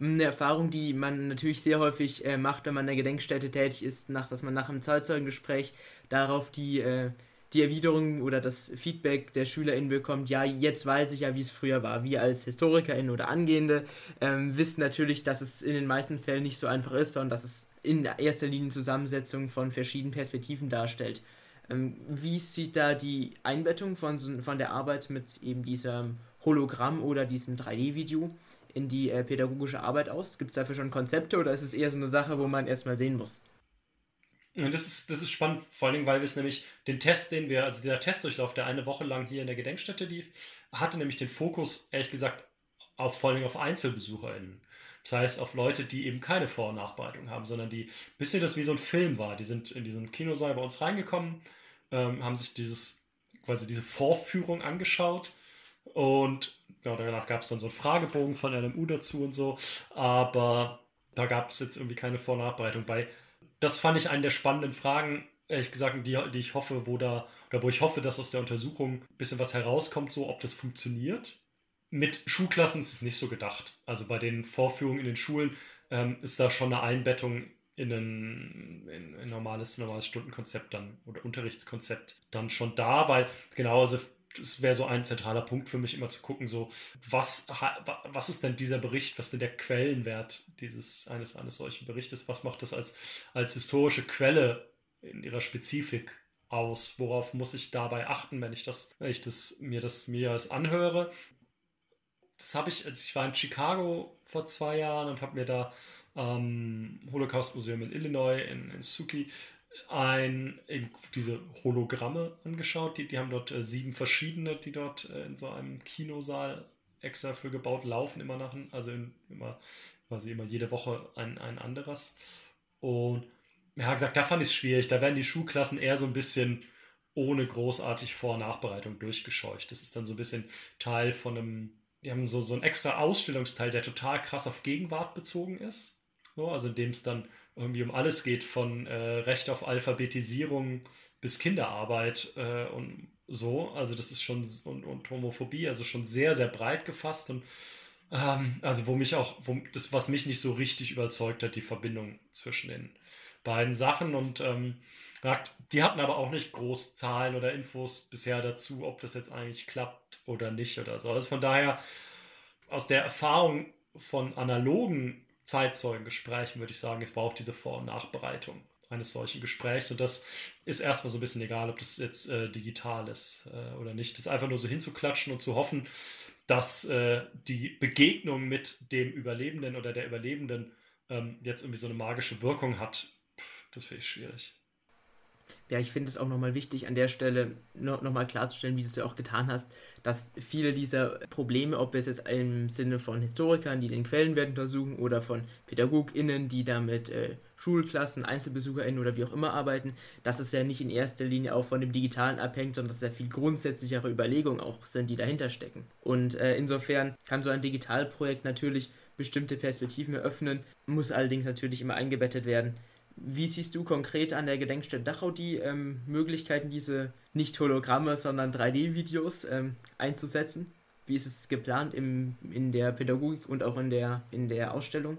eine Erfahrung, die man natürlich sehr häufig äh, macht, wenn man in der Gedenkstätte tätig ist, nach, dass man nach einem Zeitzeuggespräch darauf die, äh, die Erwiderung oder das Feedback der SchülerInnen bekommt, ja, jetzt weiß ich ja, wie es früher war. Wir als HistorikerInnen oder Angehende ähm, wissen natürlich, dass es in den meisten Fällen nicht so einfach ist, sondern dass es in erster Linie Zusammensetzung von verschiedenen Perspektiven darstellt. Ähm, wie sieht da die Einbettung von, von der Arbeit mit eben diesem Hologramm oder diesem 3D-Video in die äh, pädagogische Arbeit aus? Gibt es dafür schon Konzepte oder ist es eher so eine Sache, wo man erstmal sehen muss? Das ist, das ist spannend, vor allem, weil wir es nämlich den Test, den wir, also dieser Testdurchlauf, der eine Woche lang hier in der Gedenkstätte lief, hatte nämlich den Fokus, ehrlich gesagt, auf vor allem auf EinzelbesucherInnen. Das heißt, auf Leute, die eben keine Vor- und Nachbereitung haben, sondern die, bisschen das wie so ein Film war. Die sind in diesen Kinosaal bei uns reingekommen, ähm, haben sich dieses, quasi diese Vorführung angeschaut und ja, danach gab es dann so einen Fragebogen von LMU dazu und so. Aber da gab es jetzt irgendwie keine Vor- Nachbereitung bei. Das fand ich eine der spannenden Fragen, ehrlich gesagt, die, die ich hoffe, wo da, oder wo ich hoffe, dass aus der Untersuchung ein bisschen was herauskommt, so ob das funktioniert. Mit Schulklassen ist es nicht so gedacht. Also bei den Vorführungen in den Schulen ähm, ist da schon eine Einbettung in ein, in ein normales, normales Stundenkonzept dann oder Unterrichtskonzept dann schon da, weil genau, also das wäre so ein zentraler Punkt für mich immer zu gucken, so was, was ist denn dieser Bericht, was ist denn der Quellenwert dieses, eines, eines solchen Berichtes, was macht das als, als historische Quelle in ihrer Spezifik aus, worauf muss ich dabei achten, wenn ich das, wenn ich das, mir das mir das anhöre. Das habe ich, als ich war in Chicago vor zwei Jahren und habe mir da ähm, Holocaust-Museum in Illinois, in, in Suki, ein, diese Hologramme angeschaut. Die, die haben dort äh, sieben verschiedene, die dort äh, in so einem Kinosaal extra für gebaut laufen, immer nach, also in, immer, quasi immer jede Woche ein, ein anderes. Und ja, gesagt, da fand ich es schwierig. Da werden die Schulklassen eher so ein bisschen ohne großartig Vor- und Nachbereitung durchgescheucht. Das ist dann so ein bisschen Teil von einem, die haben so, so einen extra Ausstellungsteil, der total krass auf Gegenwart bezogen ist. So, also in dem es dann irgendwie um alles geht, von äh, Recht auf Alphabetisierung bis Kinderarbeit äh, und so. Also das ist schon, und, und Homophobie, also schon sehr, sehr breit gefasst und ähm, also wo mich auch, wo, das, was mich nicht so richtig überzeugt hat, die Verbindung zwischen den beiden Sachen und ähm, die hatten aber auch nicht groß Zahlen oder Infos bisher dazu, ob das jetzt eigentlich klappt oder nicht oder so. Also von daher aus der Erfahrung von analogen Zeitzeugengesprächen würde ich sagen, es braucht diese Vor- und Nachbereitung eines solchen Gesprächs. Und das ist erstmal so ein bisschen egal, ob das jetzt äh, digital ist äh, oder nicht. Das einfach nur so hinzuklatschen und zu hoffen, dass äh, die Begegnung mit dem Überlebenden oder der Überlebenden ähm, jetzt irgendwie so eine magische Wirkung hat. Pff, das finde ich schwierig. Ja, ich finde es auch nochmal wichtig, an der Stelle no, nochmal klarzustellen, wie du es ja auch getan hast, dass viele dieser Probleme, ob es jetzt im Sinne von Historikern, die den Quellenwert untersuchen, oder von PädagogInnen, die da mit äh, Schulklassen, EinzelbesucherInnen oder wie auch immer arbeiten, dass es ja nicht in erster Linie auch von dem Digitalen abhängt, sondern dass es ja viel grundsätzlichere Überlegungen auch sind, die dahinter stecken. Und äh, insofern kann so ein Digitalprojekt natürlich bestimmte Perspektiven eröffnen, muss allerdings natürlich immer eingebettet werden wie siehst du konkret an der Gedenkstätte Dachau die ähm, Möglichkeiten, diese nicht Hologramme, sondern 3D-Videos ähm, einzusetzen? Wie ist es geplant im, in der Pädagogik und auch in der, in der Ausstellung?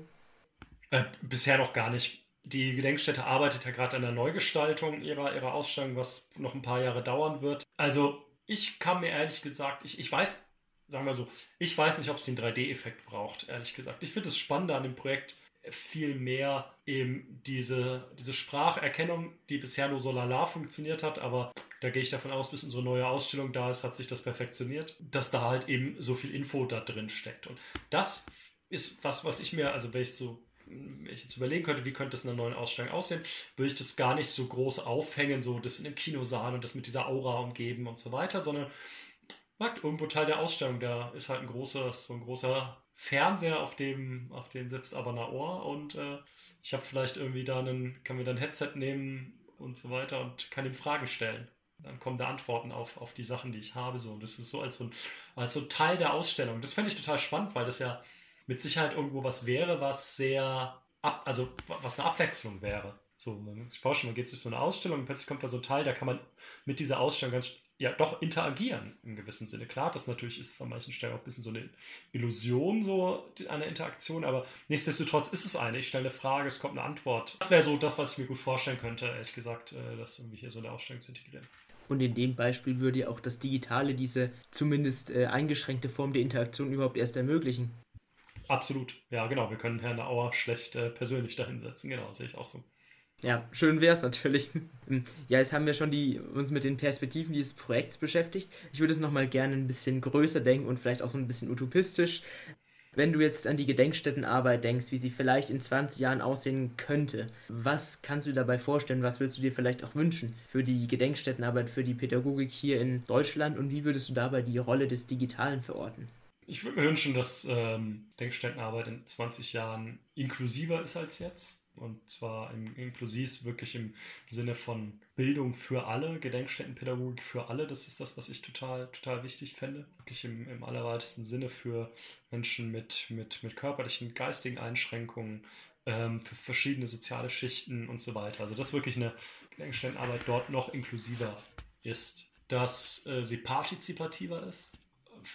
Äh, bisher noch gar nicht. Die Gedenkstätte arbeitet ja gerade an der Neugestaltung ihrer, ihrer Ausstellung, was noch ein paar Jahre dauern wird. Also ich kann mir ehrlich gesagt, ich, ich weiß, sagen wir so, ich weiß nicht, ob es den 3D-Effekt braucht, ehrlich gesagt. Ich finde es spannender an dem Projekt, viel mehr eben diese, diese Spracherkennung, die bisher nur so lala funktioniert hat, aber da gehe ich davon aus, bis unsere neue Ausstellung da ist, hat sich das perfektioniert, dass da halt eben so viel Info da drin steckt. Und das ist was, was ich mir, also wenn ich so wenn ich jetzt überlegen könnte, wie könnte das in einer neuen Ausstellung aussehen, würde ich das gar nicht so groß aufhängen, so das in einem Kinosaal und das mit dieser Aura umgeben und so weiter, sondern irgendwo Teil der Ausstellung. Da ist halt ein großer, so ein großer Fernseher, auf dem, auf dem sitzt aber ein Ohr und äh, ich habe vielleicht irgendwie da einen, kann mir dann Headset nehmen und so weiter und kann ihm Fragen stellen. Dann kommen da Antworten auf, auf die Sachen, die ich habe. So. Und das ist so als so ein, als so Teil der Ausstellung. Das fände ich total spannend, weil das ja mit Sicherheit irgendwo was wäre, was sehr, ab, also was eine Abwechslung wäre. So, man muss sich vorstellen, man geht durch so eine Ausstellung und plötzlich kommt da so ein Teil, da kann man mit dieser Ausstellung ganz ja doch interagieren im gewissen Sinne. Klar, das natürlich ist an manchen Stellen auch ein bisschen so eine Illusion, so eine Interaktion, aber nichtsdestotrotz ist es eine. Ich stelle eine Frage, es kommt eine Antwort. Das wäre so das, was ich mir gut vorstellen könnte, ehrlich gesagt, äh, das irgendwie hier so in der Ausstellung zu integrieren. Und in dem Beispiel würde ja auch das Digitale diese zumindest äh, eingeschränkte Form der Interaktion überhaupt erst ermöglichen. Absolut, ja genau. Wir können Herrn Auer schlecht äh, persönlich dahinsetzen, genau, sehe ich auch so. Ja, schön wäre es natürlich. Ja, jetzt haben wir schon die, uns mit den Perspektiven dieses Projekts beschäftigt. Ich würde es nochmal gerne ein bisschen größer denken und vielleicht auch so ein bisschen utopistisch. Wenn du jetzt an die Gedenkstättenarbeit denkst, wie sie vielleicht in 20 Jahren aussehen könnte, was kannst du dir dabei vorstellen? Was willst du dir vielleicht auch wünschen für die Gedenkstättenarbeit, für die Pädagogik hier in Deutschland und wie würdest du dabei die Rolle des Digitalen verorten? Ich würde mir wünschen, dass ähm, Denkstättenarbeit in 20 Jahren inklusiver ist als jetzt und zwar im, inklusiv wirklich im Sinne von Bildung für alle, Gedenkstättenpädagogik für alle. Das ist das, was ich total, total wichtig fände. Wirklich im, im allerweitesten Sinne für Menschen mit, mit, mit körperlichen, geistigen Einschränkungen, ähm, für verschiedene soziale Schichten und so weiter. Also, dass wirklich eine Gedenkstättenarbeit dort noch inklusiver ist. Dass äh, sie partizipativer ist.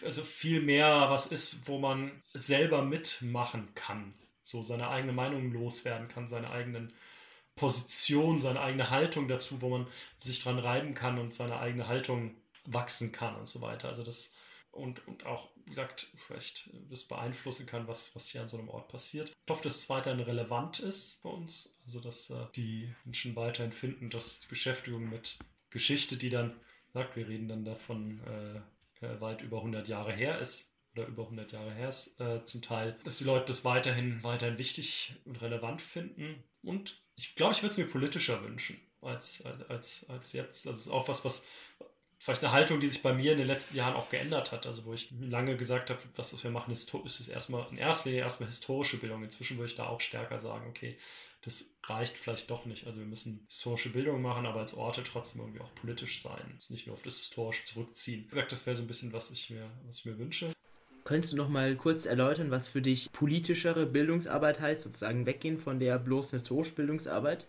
Also viel mehr was ist, wo man selber mitmachen kann so seine eigene Meinung loswerden kann, seine eigenen Position, seine eigene Haltung dazu, wo man sich dran reiben kann und seine eigene Haltung wachsen kann und so weiter. Also das und, und auch, wie gesagt, vielleicht das beeinflussen kann, was, was hier an so einem Ort passiert. Ich hoffe, dass es weiterhin relevant ist bei uns, also dass äh, die Menschen weiterhin finden, dass die Beschäftigung mit Geschichte, die dann, sagt, wir reden dann davon, äh, äh weit über 100 Jahre her ist, oder über 100 Jahre her ist, äh, zum Teil, dass die Leute das weiterhin, weiterhin wichtig und relevant finden. Und ich glaube, ich würde es mir politischer wünschen als, als, als jetzt. Das ist auch was, was vielleicht eine Haltung, die sich bei mir in den letzten Jahren auch geändert hat. Also wo ich lange gesagt habe, was, was wir machen, ist, ist es erstmal in erster Linie erstmal historische Bildung. Inzwischen würde ich da auch stärker sagen, okay, das reicht vielleicht doch nicht. Also wir müssen historische Bildung machen, aber als Orte trotzdem irgendwie auch politisch sein. Uns nicht nur auf das Historische zurückziehen. Wie gesagt, das wäre so ein bisschen, was ich mir, was ich mir wünsche. Könntest du noch mal kurz erläutern, was für dich politischere Bildungsarbeit heißt, sozusagen weggehen von der bloßen historischen Bildungsarbeit?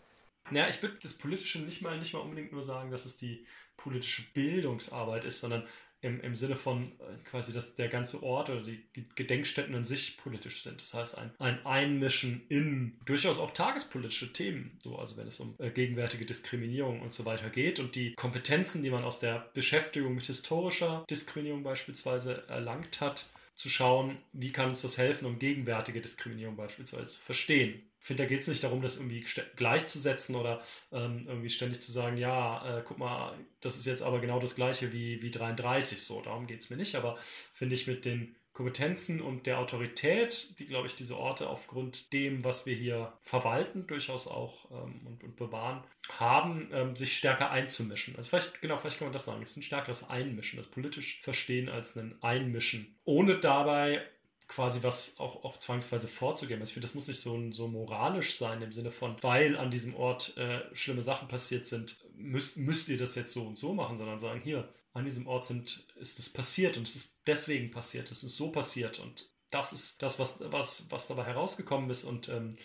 Ja, ich würde das Politische nicht mal, nicht mal unbedingt nur sagen, dass es die politische Bildungsarbeit ist, sondern im, im Sinne von äh, quasi, dass der ganze Ort oder die Gedenkstätten an sich politisch sind. Das heißt, ein, ein Einmischen in durchaus auch tagespolitische Themen. So, also wenn es um äh, gegenwärtige Diskriminierung und so weiter geht und die Kompetenzen, die man aus der Beschäftigung mit historischer Diskriminierung beispielsweise erlangt hat, zu schauen, wie kann uns das helfen, um gegenwärtige Diskriminierung beispielsweise zu verstehen. Ich finde, da geht es nicht darum, das irgendwie gleichzusetzen oder ähm, irgendwie ständig zu sagen, ja, äh, guck mal, das ist jetzt aber genau das gleiche wie, wie 33, so, darum geht es mir nicht, aber finde ich mit den Kompetenzen und der Autorität, die, glaube ich, diese Orte aufgrund dem, was wir hier verwalten, durchaus auch ähm, und, und, bewahren, haben, ähm, sich stärker einzumischen. Also vielleicht, genau, vielleicht kann man das sagen. Es ist ein stärkeres Einmischen, das politisch verstehen als ein Einmischen, ohne dabei quasi was auch, auch zwangsweise vorzugeben. Also ich finde, das muss nicht so, so moralisch sein im Sinne von, weil an diesem Ort äh, schlimme Sachen passiert sind, müsst, müsst ihr das jetzt so und so machen, sondern sagen, hier, an diesem Ort sind, ist es passiert und es ist deswegen passiert, es ist so passiert und das ist das, was, was, was dabei herausgekommen ist und ähm,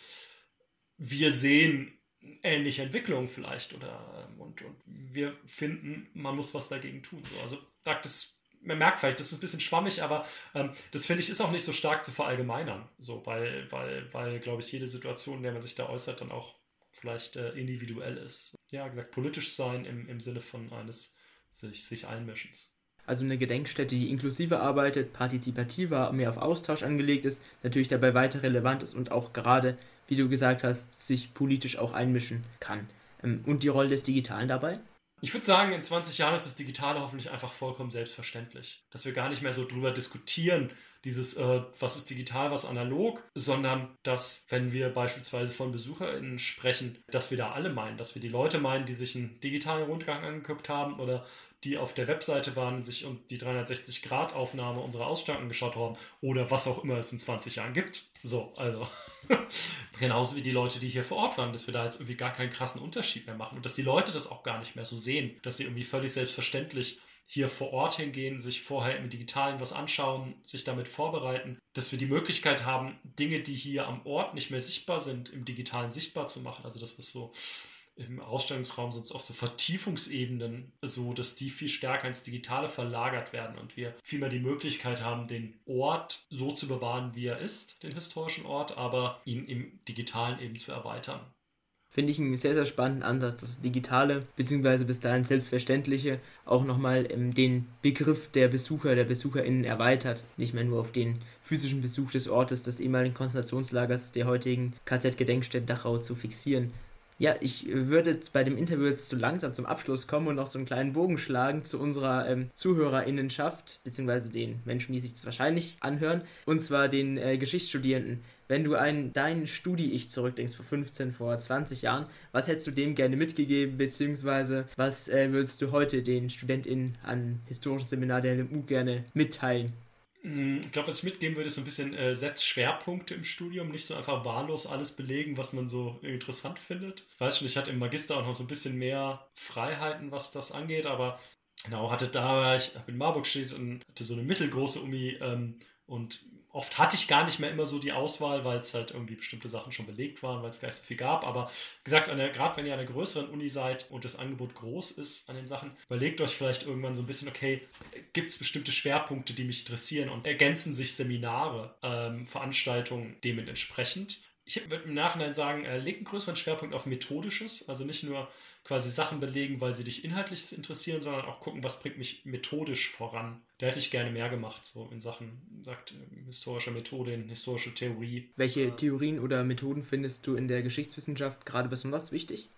wir sehen ähnliche Entwicklungen vielleicht oder ähm, und, und wir finden, man muss was dagegen tun. So, also das man merkt vielleicht, das ist ein bisschen schwammig, aber ähm, das finde ich ist auch nicht so stark zu verallgemeinern, so, weil, weil, weil, glaube ich, jede Situation, in der man sich da äußert, dann auch vielleicht äh, individuell ist. Ja, gesagt, politisch sein im, im Sinne von eines sich, sich Einmischens. Also eine Gedenkstätte, die inklusiver arbeitet, partizipativer, mehr auf Austausch angelegt ist, natürlich dabei weiter relevant ist und auch gerade, wie du gesagt hast, sich politisch auch einmischen kann. Ähm, und die Rolle des Digitalen dabei? Ich würde sagen, in 20 Jahren ist das Digitale hoffentlich einfach vollkommen selbstverständlich. Dass wir gar nicht mehr so drüber diskutieren, dieses, äh, was ist digital, was analog, sondern dass, wenn wir beispielsweise von BesucherInnen sprechen, dass wir da alle meinen, dass wir die Leute meinen, die sich einen digitalen Rundgang angeguckt haben oder die auf der Webseite waren und sich um die 360-Grad-Aufnahme unserer Ausstellung angeschaut haben oder was auch immer es in 20 Jahren gibt. So, also [LAUGHS] genauso wie die Leute, die hier vor Ort waren, dass wir da jetzt irgendwie gar keinen krassen Unterschied mehr machen und dass die Leute das auch gar nicht mehr so sehen, dass sie irgendwie völlig selbstverständlich hier vor Ort hingehen, sich vorher im Digitalen was anschauen, sich damit vorbereiten, dass wir die Möglichkeit haben, Dinge, die hier am Ort nicht mehr sichtbar sind, im Digitalen sichtbar zu machen. Also das, was so im Ausstellungsraum sonst oft so Vertiefungsebenen so, dass die viel stärker ins Digitale verlagert werden und wir vielmehr die Möglichkeit haben, den Ort so zu bewahren, wie er ist, den historischen Ort, aber ihn im Digitalen eben zu erweitern. Finde ich einen sehr, sehr spannenden Ansatz, das Digitale, beziehungsweise bis dahin Selbstverständliche, auch nochmal ähm, den Begriff der Besucher, der BesucherInnen erweitert. Nicht mehr nur auf den physischen Besuch des Ortes, des ehemaligen Konzentrationslagers der heutigen KZ-Gedenkstätte Dachau zu fixieren, ja, ich würde jetzt bei dem Interview jetzt so langsam zum Abschluss kommen und noch so einen kleinen Bogen schlagen zu unserer ähm, ZuhörerInnenschaft, beziehungsweise den Menschen, die sich das wahrscheinlich anhören, und zwar den äh, Geschichtsstudierenden. Wenn du an dein Studi-Ich zurückdenkst, vor 15, vor 20 Jahren, was hättest du dem gerne mitgegeben, beziehungsweise was äh, würdest du heute den StudentInnen an historischen Seminar der LMU gerne mitteilen? Mm, ich glaube, was ich mitgeben würde, ist so ein bisschen, äh, setzt Schwerpunkte im Studium, nicht so einfach wahllos alles belegen, was man so interessant findet. Ich weiß schon, ich hatte im Magister auch noch so ein bisschen mehr Freiheiten, was das angeht, aber genau, hatte da, ich habe in Marburg steht und hatte so eine mittelgroße Uni ähm, und oft hatte ich gar nicht mehr immer so die Auswahl, weil es halt irgendwie bestimmte Sachen schon belegt waren, weil es gar nicht so viel gab. Aber gesagt, gerade wenn ihr an einer größeren Uni seid und das Angebot groß ist an den Sachen, überlegt euch vielleicht irgendwann so ein bisschen, okay, gibt es bestimmte Schwerpunkte, die mich interessieren und ergänzen sich Seminare, ähm, Veranstaltungen dementsprechend. Ich würde im Nachhinein sagen, äh, legt einen größeren Schwerpunkt auf Methodisches, also nicht nur quasi Sachen belegen, weil sie dich inhaltlich interessieren, sondern auch gucken, was bringt mich methodisch voran. Da hätte ich gerne mehr gemacht, so in Sachen, sagt, äh, historischer Methodin, historische Theorie. Welche Theorien oder Methoden findest du in der Geschichtswissenschaft gerade besonders wichtig?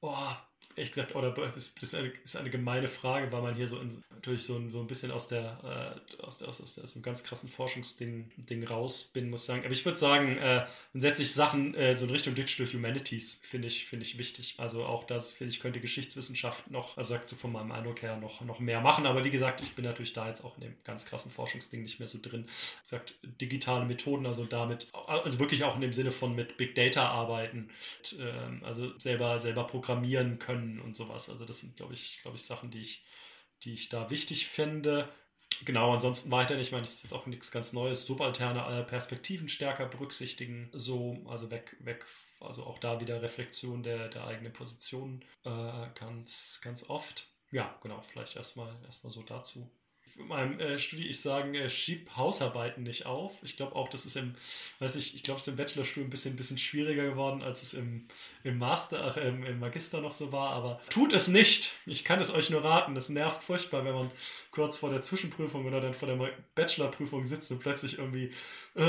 Boah, ehrlich gesagt, oder das, das ist eine gemeine Frage, weil man hier so in, natürlich so ein, so ein bisschen aus der, äh, aus der, aus, der, aus einem ganz krassen Forschungsding Ding raus bin, muss sagen. Aber ich würde sagen, äh, dann setze ich Sachen äh, so in Richtung Digital Humanities, finde ich, finde ich wichtig. Also auch das, finde ich, könnte Geschichtswissenschaft noch, also sagt so von meinem Eindruck her, noch, noch mehr machen. Aber wie gesagt, ich bin natürlich da jetzt auch in dem ganz krassen Forschungsding nicht mehr so drin. Wie gesagt, digitale Methoden, also damit, also wirklich auch in dem Sinne von mit Big Data arbeiten, mit, ähm, also selber, selber programmieren können und sowas. Also das sind, glaube ich, glaube ich, Sachen, die ich die ich da wichtig finde. Genau, ansonsten weiterhin, ich meine, das ist jetzt auch nichts ganz Neues, subalterne Perspektiven stärker berücksichtigen, so, also weg, weg, also auch da wieder Reflexion der, der eigenen Position äh, ganz, ganz oft. Ja, genau, vielleicht erstmal erstmal so dazu. In meinem äh, Studi ich sagen, äh, schieb Hausarbeiten nicht auf. Ich glaube auch, das ist im, weiß ich, ich glaube, es ist im Bachelorstudium ein bisschen, bisschen schwieriger geworden, als es im, im Master, ach, im, im Magister noch so war. Aber tut es nicht. Ich kann es euch nur raten. Das nervt furchtbar, wenn man kurz vor der Zwischenprüfung oder dann vor der Bachelorprüfung sitzt und plötzlich irgendwie äh,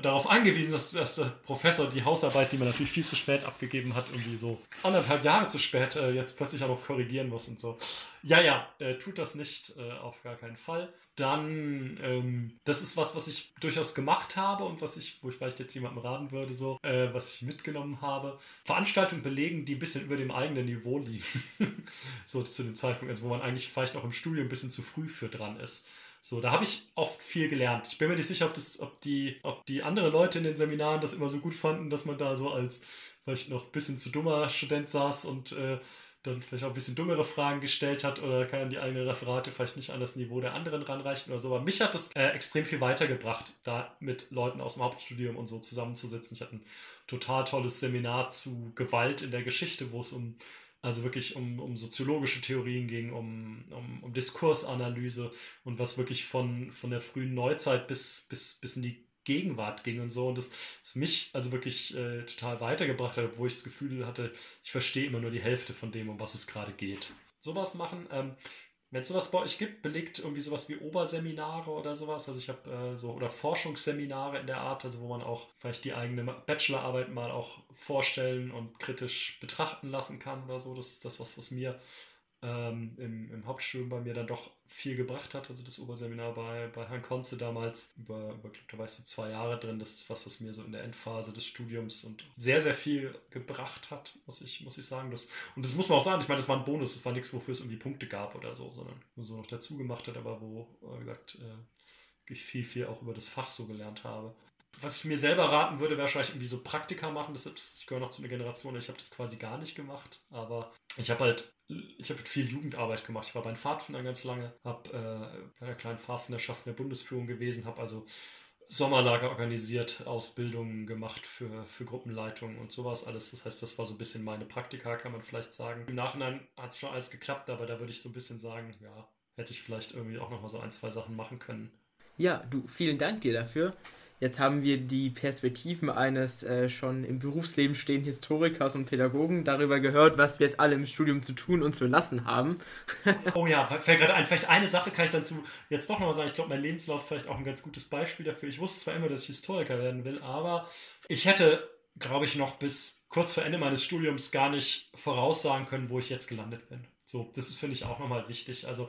darauf angewiesen ist, dass der Professor die Hausarbeit, die man natürlich viel zu spät abgegeben hat, irgendwie so anderthalb Jahre zu spät, äh, jetzt plötzlich auch noch korrigieren muss und so. Ja, ja, äh, tut das nicht, äh, auf gar keinen Fall. Dann, ähm, das ist was, was ich durchaus gemacht habe und was ich, wo ich vielleicht jetzt jemandem raten würde, so, äh, was ich mitgenommen habe. Veranstaltungen belegen, die ein bisschen über dem eigenen Niveau liegen. [LAUGHS] so zu dem Zeitpunkt, also wo man eigentlich vielleicht noch im Studium ein bisschen zu früh für dran ist. So, da habe ich oft viel gelernt. Ich bin mir nicht sicher, ob, das, ob, die, ob die anderen Leute in den Seminaren das immer so gut fanden, dass man da so als vielleicht noch ein bisschen zu dummer Student saß und äh, dann vielleicht auch ein bisschen dummere Fragen gestellt hat oder kann die eigenen Referate vielleicht nicht an das Niveau der anderen ranreichen oder so. Aber mich hat das äh, extrem viel weitergebracht, da mit Leuten aus dem Hauptstudium und so zusammenzusitzen. Ich hatte ein total tolles Seminar zu Gewalt in der Geschichte, wo es um also wirklich um, um soziologische Theorien ging, um, um, um Diskursanalyse und was wirklich von, von der frühen Neuzeit bis, bis, bis in die Gegenwart ging und so. Und das, das mich also wirklich äh, total weitergebracht hat, obwohl ich das Gefühl hatte, ich verstehe immer nur die Hälfte von dem, um was es gerade geht. Sowas machen. Ähm, wenn es sowas bei euch gibt, belegt irgendwie sowas wie Oberseminare oder sowas. Also ich habe äh, so oder Forschungsseminare in der Art, also wo man auch vielleicht die eigene Bachelorarbeit mal auch vorstellen und kritisch betrachten lassen kann oder so. Das ist das, was, was mir ähm, im, im Hauptstudium bei mir dann doch viel gebracht hat. Also das Oberseminar bei, bei Herrn Konze damals, über, über da weißt du, zwei Jahre drin. Das ist was, was mir so in der Endphase des Studiums und sehr, sehr viel gebracht hat, muss ich, muss ich sagen. Das, und das muss man auch sagen, ich meine, das war ein Bonus, das war nichts, wofür es irgendwie Punkte gab oder so, sondern nur so noch dazu gemacht hat, aber wo, wie gesagt, äh, ich viel, viel auch über das Fach so gelernt habe was ich mir selber raten würde, wäre wahrscheinlich irgendwie so Praktika machen. Deshalb, ich gehöre noch zu einer Generation, ich habe das quasi gar nicht gemacht. Aber ich habe halt, ich habe viel Jugendarbeit gemacht. Ich war bei den Pfadfindern ganz lange, habe äh, bei einer kleinen Pfadfinderschaft in der Bundesführung gewesen, habe also Sommerlager organisiert, Ausbildungen gemacht für, für Gruppenleitungen und sowas alles. Das heißt, das war so ein bisschen meine Praktika, kann man vielleicht sagen. Im Nachhinein hat es schon alles geklappt, aber da würde ich so ein bisschen sagen, ja, hätte ich vielleicht irgendwie auch nochmal so ein, zwei Sachen machen können. Ja, du, vielen Dank dir dafür. Jetzt haben wir die Perspektiven eines äh, schon im Berufsleben stehenden Historikers und Pädagogen darüber gehört, was wir jetzt alle im Studium zu tun und zu lassen haben. [LAUGHS] oh ja, fällt gerade ein. Vielleicht eine Sache kann ich dazu jetzt doch nochmal sagen. Ich glaube, mein Lebenslauf ist vielleicht auch ein ganz gutes Beispiel dafür. Ich wusste zwar immer, dass ich Historiker werden will, aber ich hätte, glaube ich, noch bis kurz vor Ende meines Studiums gar nicht voraussagen können, wo ich jetzt gelandet bin. So, das finde ich, auch nochmal wichtig. Also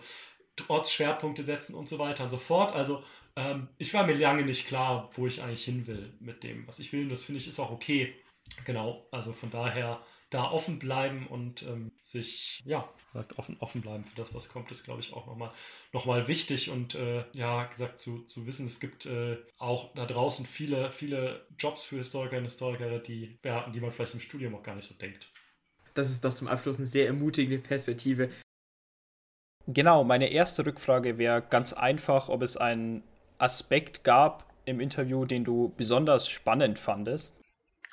Ortsschwerpunkte setzen und so weiter und so fort. Also ähm, ich war mir lange nicht klar, wo ich eigentlich hin will mit dem, was ich will. Und das finde ich ist auch okay. Genau, also von daher da offen bleiben und ähm, sich, ja, offen, offen bleiben für das, was kommt, ist, glaube ich, auch nochmal noch mal wichtig. Und äh, ja, gesagt, zu, zu wissen, es gibt äh, auch da draußen viele, viele Jobs für Historiker und Historiker, die, ja, die man vielleicht im Studium auch gar nicht so denkt. Das ist doch zum Abschluss eine sehr ermutigende Perspektive. Genau, meine erste Rückfrage wäre ganz einfach, ob es einen Aspekt gab im Interview, den du besonders spannend fandest?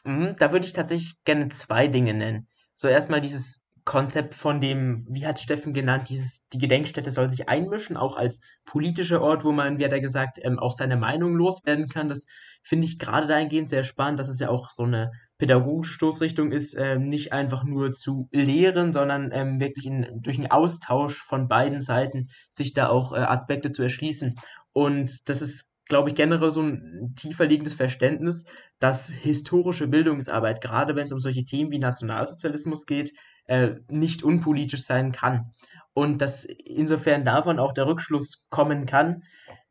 Mhm, da würde ich tatsächlich gerne zwei Dinge nennen. So erstmal dieses Konzept von dem, wie hat Steffen genannt, dieses, die Gedenkstätte soll sich einmischen, auch als politischer Ort, wo man, wie hat er gesagt, ähm, auch seine Meinung loswerden kann. Das finde ich gerade dahingehend sehr spannend, dass es ja auch so eine pädagogische Stoßrichtung ist, ähm, nicht einfach nur zu lehren, sondern ähm, wirklich in, durch einen Austausch von beiden Seiten sich da auch äh, Aspekte zu erschließen. Und das ist, glaube ich, generell so ein tiefer liegendes Verständnis, dass historische Bildungsarbeit, gerade wenn es um solche Themen wie Nationalsozialismus geht, äh, nicht unpolitisch sein kann. Und dass insofern davon auch der Rückschluss kommen kann,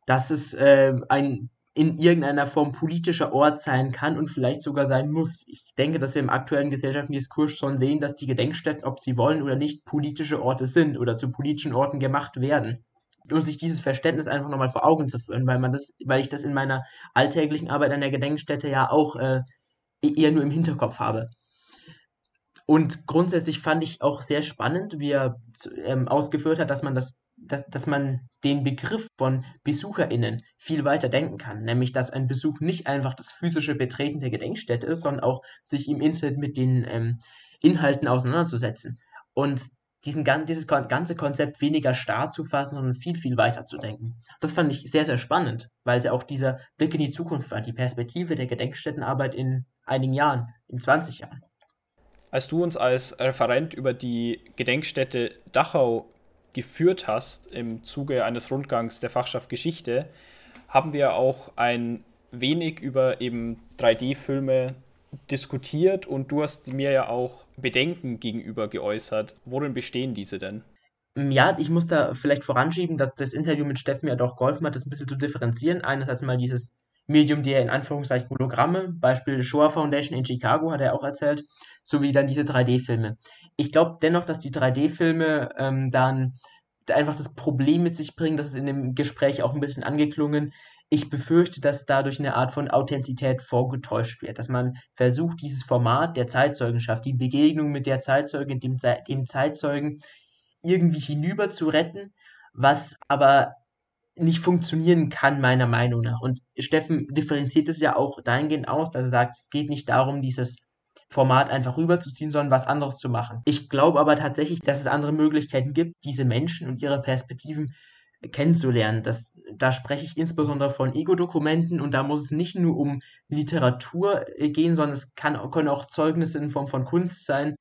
dass es äh, ein in irgendeiner Form politischer Ort sein kann und vielleicht sogar sein muss. Ich denke, dass wir im aktuellen gesellschaftlichen Diskurs schon sehen, dass die Gedenkstätten, ob sie wollen oder nicht, politische Orte sind oder zu politischen Orten gemacht werden um sich dieses Verständnis einfach nochmal vor Augen zu führen, weil man das, weil ich das in meiner alltäglichen Arbeit an der Gedenkstätte ja auch äh, e-, eher nur im Hinterkopf habe. Und grundsätzlich fand ich auch sehr spannend, wie er ähm, ausgeführt hat, dass man das, dass, dass man den Begriff von BesucherInnen viel weiter denken kann. Nämlich, dass ein Besuch nicht einfach das physische Betreten der Gedenkstätte ist, sondern auch sich im Internet mit den ähm, Inhalten auseinanderzusetzen. Und diesen, dieses ganze Konzept weniger starr zu fassen, sondern viel, viel weiter zu denken. Das fand ich sehr, sehr spannend, weil es ja auch dieser Blick in die Zukunft war, die Perspektive der Gedenkstättenarbeit in einigen Jahren, in 20 Jahren. Als du uns als Referent über die Gedenkstätte Dachau geführt hast im Zuge eines Rundgangs der Fachschaft Geschichte, haben wir auch ein wenig über eben 3D-Filme diskutiert und du hast mir ja auch Bedenken gegenüber geäußert. Worin bestehen diese denn? Ja, ich muss da vielleicht voranschieben, dass das Interview mit Steffen ja doch geholfen hat, das ein bisschen zu differenzieren. Einerseits mal dieses Medium der in Anführungszeichen Hologramme, Beispiel Shoah Foundation in Chicago hat er auch erzählt, sowie dann diese 3D-Filme. Ich glaube dennoch, dass die 3D-Filme ähm, dann einfach das Problem mit sich bringen, das ist in dem Gespräch auch ein bisschen angeklungen, ich befürchte, dass dadurch eine Art von Authentizität vorgetäuscht wird, dass man versucht, dieses Format der Zeitzeugenschaft, die Begegnung mit der Zeitzeugin, dem, dem Zeitzeugen irgendwie hinüber zu retten, was aber nicht funktionieren kann, meiner Meinung nach. Und Steffen differenziert es ja auch dahingehend aus, dass er sagt, es geht nicht darum, dieses Format einfach rüberzuziehen, sondern was anderes zu machen. Ich glaube aber tatsächlich, dass es andere Möglichkeiten gibt, diese Menschen und ihre Perspektiven kennenzulernen. Das, da spreche ich insbesondere von Ego-Dokumenten und da muss es nicht nur um Literatur äh, gehen, sondern es kann, können auch Zeugnisse in Form von Kunst sein.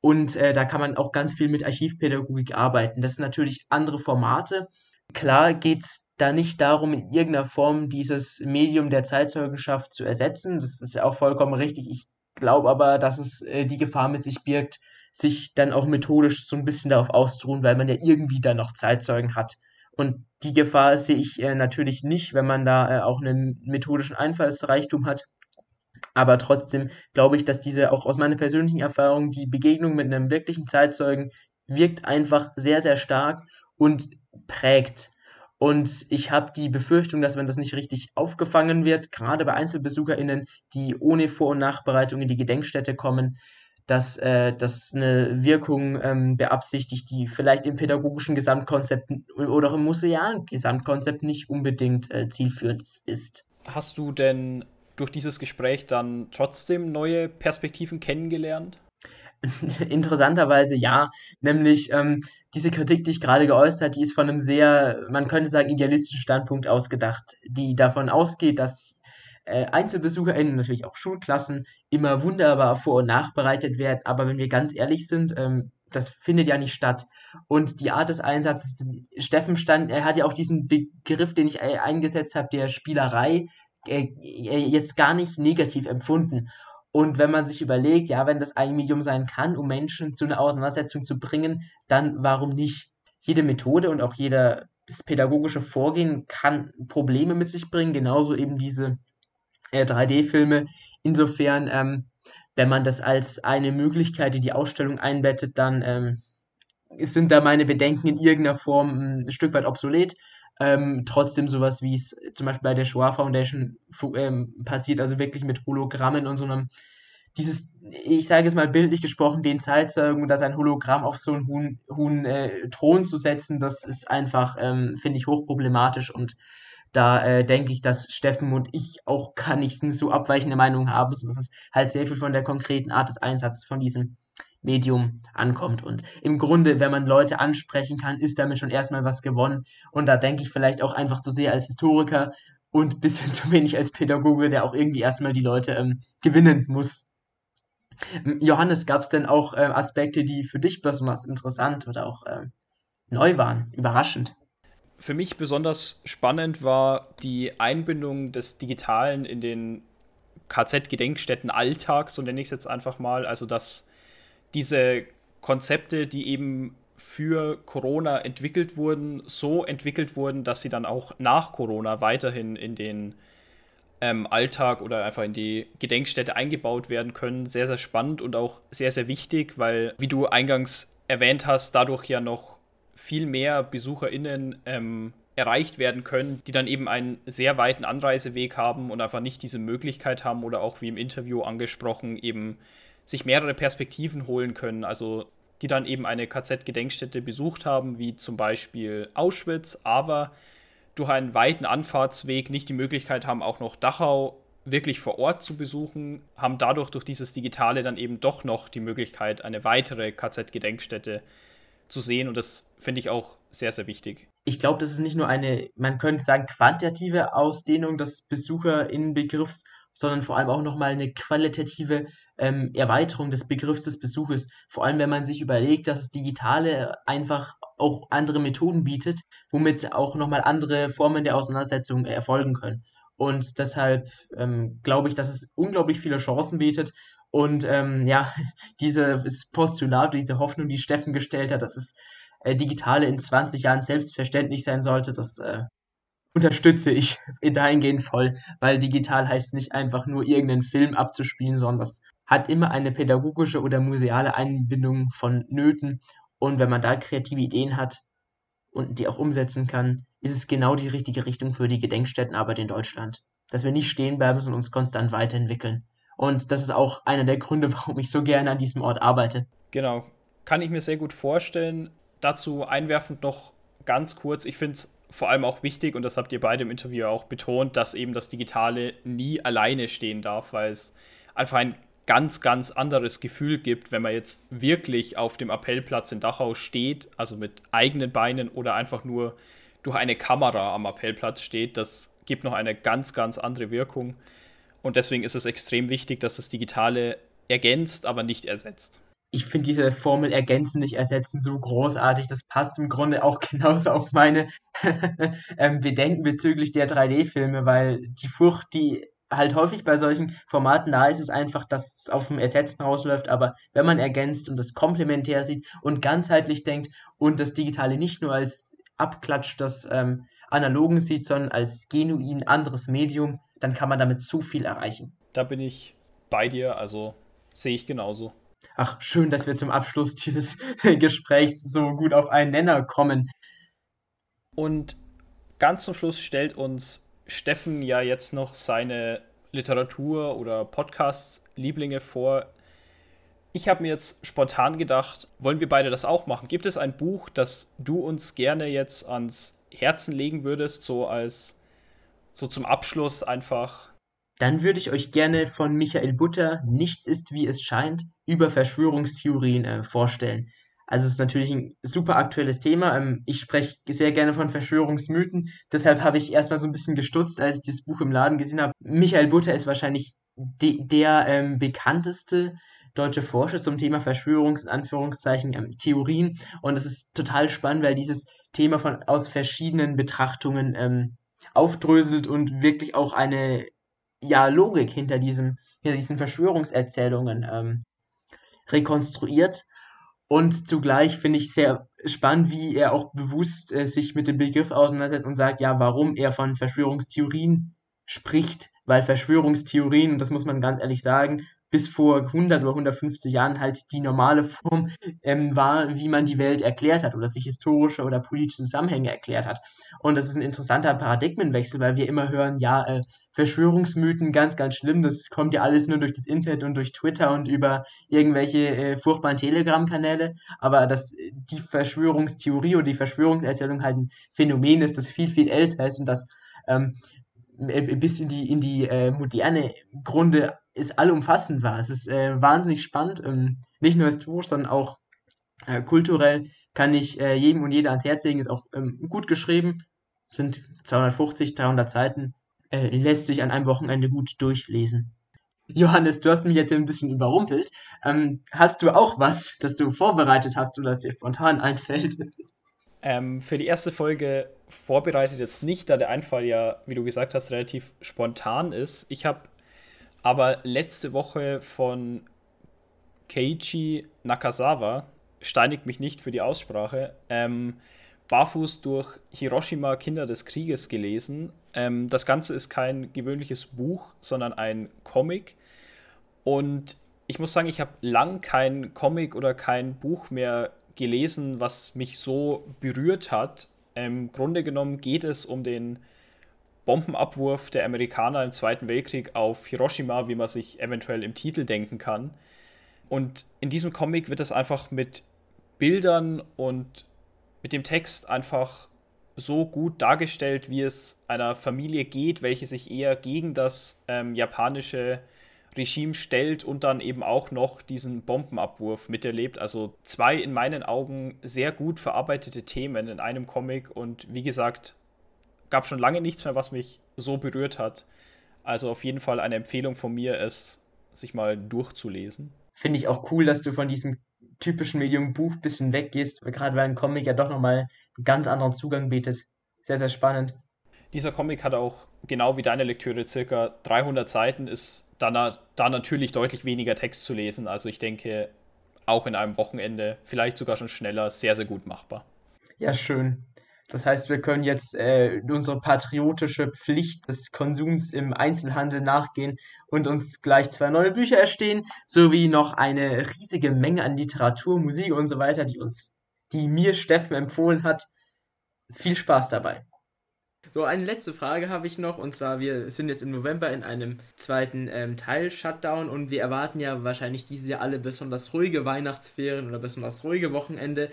Und äh, da kann man auch ganz viel mit Archivpädagogik arbeiten. Das sind natürlich andere Formate. Klar geht es da nicht darum, in irgendeiner Form dieses Medium der Zeitzeugenschaft zu ersetzen. Das ist ja auch vollkommen richtig. Ich glaube aber, dass es äh, die Gefahr mit sich birgt, sich dann auch methodisch so ein bisschen darauf auszuruhen, weil man ja irgendwie dann noch Zeitzeugen hat. Und die Gefahr sehe ich äh, natürlich nicht, wenn man da äh, auch einen methodischen Einfallsreichtum hat. Aber trotzdem glaube ich, dass diese auch aus meiner persönlichen Erfahrung die Begegnung mit einem wirklichen Zeitzeugen wirkt einfach sehr, sehr stark und prägt. Und ich habe die Befürchtung, dass wenn das nicht richtig aufgefangen wird, gerade bei EinzelbesucherInnen, die ohne Vor- und Nachbereitung in die Gedenkstätte kommen, dass äh, das eine Wirkung ähm, beabsichtigt, die vielleicht im pädagogischen Gesamtkonzept oder im musealen Gesamtkonzept nicht unbedingt äh, zielführend ist. Hast du denn durch dieses Gespräch dann trotzdem neue Perspektiven kennengelernt? [LAUGHS] Interessanterweise ja, nämlich ähm, diese Kritik, die ich gerade geäußert habe, die ist von einem sehr, man könnte sagen, idealistischen Standpunkt ausgedacht, die davon ausgeht, dass äh, EinzelbesucherInnen, natürlich auch Schulklassen, immer wunderbar vor- und nachbereitet werden. Aber wenn wir ganz ehrlich sind, ähm, das findet ja nicht statt. Und die Art des Einsatzes, Steffen stand, er hat ja auch diesen Begriff, den ich äh, eingesetzt habe, der Spielerei, äh, jetzt gar nicht negativ empfunden. Und wenn man sich überlegt, ja, wenn das ein Medium sein kann, um Menschen zu einer Auseinandersetzung zu bringen, dann warum nicht? Jede Methode und auch jeder das pädagogische Vorgehen kann Probleme mit sich bringen, genauso eben diese äh, 3D-Filme. Insofern, ähm, wenn man das als eine Möglichkeit in die Ausstellung einbettet, dann ähm, sind da meine Bedenken in irgendeiner Form ein Stück weit obsolet. Ähm, trotzdem sowas, wie es zum Beispiel bei der Shoah Foundation ähm, passiert, also wirklich mit Hologrammen und so einem, dieses, ich sage es mal bildlich gesprochen, den Zeitzeugen oder sein Hologramm auf so einen hohen äh, Thron zu setzen, das ist einfach, ähm, finde ich, hochproblematisch und da äh, denke ich, dass Steffen und ich auch gar nicht so abweichende Meinungen haben, sondern dass es halt sehr viel von der konkreten Art des Einsatzes von diesem Medium ankommt. Und im Grunde, wenn man Leute ansprechen kann, ist damit schon erstmal was gewonnen. Und da denke ich vielleicht auch einfach zu sehr als Historiker und ein [LAUGHS] bisschen zu wenig als Pädagoge, der auch irgendwie erstmal die Leute ähm, gewinnen muss. Johannes, gab es denn auch äh, Aspekte, die für dich besonders interessant oder auch äh, neu waren, überraschend? Für mich besonders spannend war die Einbindung des Digitalen in den KZ-Gedenkstätten-Alltag, so nenne ich es jetzt einfach mal. Also, dass diese Konzepte, die eben für Corona entwickelt wurden, so entwickelt wurden, dass sie dann auch nach Corona weiterhin in den ähm, Alltag oder einfach in die Gedenkstätte eingebaut werden können. Sehr, sehr spannend und auch sehr, sehr wichtig, weil, wie du eingangs erwähnt hast, dadurch ja noch viel mehr BesucherInnen ähm, erreicht werden können, die dann eben einen sehr weiten Anreiseweg haben und einfach nicht diese Möglichkeit haben oder auch wie im Interview angesprochen, eben sich mehrere Perspektiven holen können. Also die dann eben eine KZ-Gedenkstätte besucht haben, wie zum Beispiel Auschwitz, aber durch einen weiten Anfahrtsweg nicht die Möglichkeit haben, auch noch Dachau wirklich vor Ort zu besuchen, haben dadurch durch dieses Digitale dann eben doch noch die Möglichkeit, eine weitere KZ-Gedenkstätte zu sehen. Und das finde ich auch sehr, sehr wichtig. Ich glaube, das ist nicht nur eine, man könnte sagen, quantitative Ausdehnung des Besucherinnenbegriffs, sondern vor allem auch nochmal eine qualitative ähm, Erweiterung des Begriffs des Besuches. Vor allem, wenn man sich überlegt, dass das Digitale einfach auch andere Methoden bietet, womit auch nochmal andere Formen der Auseinandersetzung erfolgen können. Und deshalb ähm, glaube ich, dass es unglaublich viele Chancen bietet. Und ähm, ja, [LAUGHS] dieses Postulat, diese Hoffnung, die Steffen gestellt hat, dass es äh, Digitale in 20 Jahren selbstverständlich sein sollte, das äh, unterstütze ich [LAUGHS] dahingehend voll, weil digital heißt nicht einfach nur irgendeinen Film abzuspielen, sondern das hat immer eine pädagogische oder museale Einbindung von Nöten. Und wenn man da kreative Ideen hat und die auch umsetzen kann, ist es genau die richtige Richtung für die Gedenkstättenarbeit in Deutschland. Dass wir nicht stehen bleiben, sondern uns konstant weiterentwickeln. Und das ist auch einer der Gründe, [LAUGHS] warum ich so gerne an diesem Ort arbeite. Genau, kann ich mir sehr gut vorstellen. Dazu einwerfend noch ganz kurz, ich finde es vor allem auch wichtig, und das habt ihr beide im Interview auch betont, dass eben das Digitale nie alleine stehen darf, weil es einfach ein ganz, ganz anderes Gefühl gibt, wenn man jetzt wirklich auf dem Appellplatz in Dachau steht, also mit eigenen Beinen oder einfach nur durch eine Kamera am Appellplatz steht. Das gibt noch eine ganz, ganz andere Wirkung. Und deswegen ist es extrem wichtig, dass das Digitale ergänzt, aber nicht ersetzt ich finde diese Formel ergänzen, nicht ersetzen so großartig. Das passt im Grunde auch [LAUGHS] genauso auf meine [LAUGHS] ähm, Bedenken bezüglich der 3D-Filme, weil die Furcht, die halt häufig bei solchen Formaten da ist, ist einfach, dass es auf dem Ersetzen rausläuft. Aber wenn man ergänzt und das komplementär sieht und ganzheitlich denkt und das Digitale nicht nur als Abklatsch des ähm, Analogen sieht, sondern als genuin anderes Medium, dann kann man damit zu viel erreichen. Da bin ich bei dir, also sehe ich genauso. Ach, schön, dass wir zum Abschluss [LAUGHS] dieses Gesprächs so gut auf einen Nenner kommen. Und ganz zum Schluss stellt uns Steffen ja jetzt noch seine Literatur- oder Podcast-Lieblinge vor. Ich habe mir jetzt spontan gedacht, wollen wir beide das auch machen? Gibt es ein Buch, das du uns gerne jetzt ans Herzen legen würdest, so als so zum Abschluss einfach dann würde ich euch gerne von Michael Butter Nichts ist wie es scheint über Verschwörungstheorien äh, vorstellen. Also es ist natürlich ein super aktuelles Thema. Ähm, ich spreche sehr gerne von Verschwörungsmythen. Deshalb habe ich erstmal so ein bisschen gestutzt, als ich das Buch im Laden gesehen habe. Michael Butter ist wahrscheinlich de der ähm, bekannteste deutsche Forscher zum Thema Verschwörungs- Anführungszeichen ähm, Theorien. Und es ist total spannend, weil dieses Thema von aus verschiedenen Betrachtungen ähm, aufdröselt und wirklich auch eine ja, Logik hinter diesem, hinter diesen Verschwörungserzählungen ähm, rekonstruiert. Und zugleich finde ich sehr spannend, wie er auch bewusst äh, sich mit dem Begriff auseinandersetzt und sagt, ja, warum er von Verschwörungstheorien spricht, weil Verschwörungstheorien, und das muss man ganz ehrlich sagen, bis vor 100 oder 150 Jahren halt die normale Form ähm, war, wie man die Welt erklärt hat oder sich historische oder politische Zusammenhänge erklärt hat. Und das ist ein interessanter Paradigmenwechsel, weil wir immer hören, ja, äh, Verschwörungsmythen, ganz, ganz schlimm, das kommt ja alles nur durch das Internet und durch Twitter und über irgendwelche äh, furchtbaren Telegram-Kanäle, aber dass die Verschwörungstheorie oder die Verschwörungserzählung halt ein Phänomen ist, das viel, viel älter ist und das ähm, bis in die, in die äh, moderne Grunde ist allumfassend war. Es ist äh, wahnsinnig spannend, ähm, nicht nur historisch, sondern auch äh, kulturell kann ich äh, jedem und jeder ans Herz legen. Ist auch ähm, gut geschrieben, sind 250, 300 Seiten, äh, lässt sich an einem Wochenende gut durchlesen. Johannes, du hast mich jetzt ein bisschen überrumpelt. Ähm, hast du auch was, das du vorbereitet hast oder das dir spontan einfällt? Ähm, für die erste Folge vorbereitet jetzt nicht, da der Einfall ja, wie du gesagt hast, relativ spontan ist. Ich habe aber letzte Woche von Keiichi Nakazawa, steinigt mich nicht für die Aussprache, ähm, barfuß durch Hiroshima Kinder des Krieges gelesen. Ähm, das Ganze ist kein gewöhnliches Buch, sondern ein Comic. Und ich muss sagen, ich habe lang kein Comic oder kein Buch mehr gelesen, was mich so berührt hat. Im Grunde genommen geht es um den Bombenabwurf der Amerikaner im Zweiten Weltkrieg auf Hiroshima, wie man sich eventuell im Titel denken kann. Und in diesem Comic wird das einfach mit Bildern und mit dem Text einfach so gut dargestellt, wie es einer Familie geht, welche sich eher gegen das ähm, japanische Regime stellt und dann eben auch noch diesen Bombenabwurf miterlebt. Also zwei in meinen Augen sehr gut verarbeitete Themen in einem Comic und wie gesagt, gab schon lange nichts mehr, was mich so berührt hat. Also auf jeden Fall eine Empfehlung von mir, es sich mal durchzulesen. Finde ich auch cool, dass du von diesem typischen Medium Buch ein bisschen weggehst, gerade weil ein Comic ja doch nochmal einen ganz anderen Zugang bietet. Sehr, sehr spannend. Dieser Comic hat auch genau wie deine Lektüre circa 300 Seiten, ist da, da natürlich deutlich weniger Text zu lesen. Also ich denke, auch in einem Wochenende, vielleicht sogar schon schneller, sehr, sehr gut machbar. Ja, schön. Das heißt, wir können jetzt äh, unsere patriotische Pflicht des Konsums im Einzelhandel nachgehen und uns gleich zwei neue Bücher erstehen, sowie noch eine riesige Menge an Literatur, Musik und so weiter, die uns, die mir Steffen empfohlen hat. Viel Spaß dabei. So, eine letzte Frage habe ich noch, und zwar, wir sind jetzt im November in einem zweiten ähm, Teil Shutdown und wir erwarten ja wahrscheinlich dieses Jahr alle besonders ruhige Weihnachtsferien oder besonders ruhige Wochenende.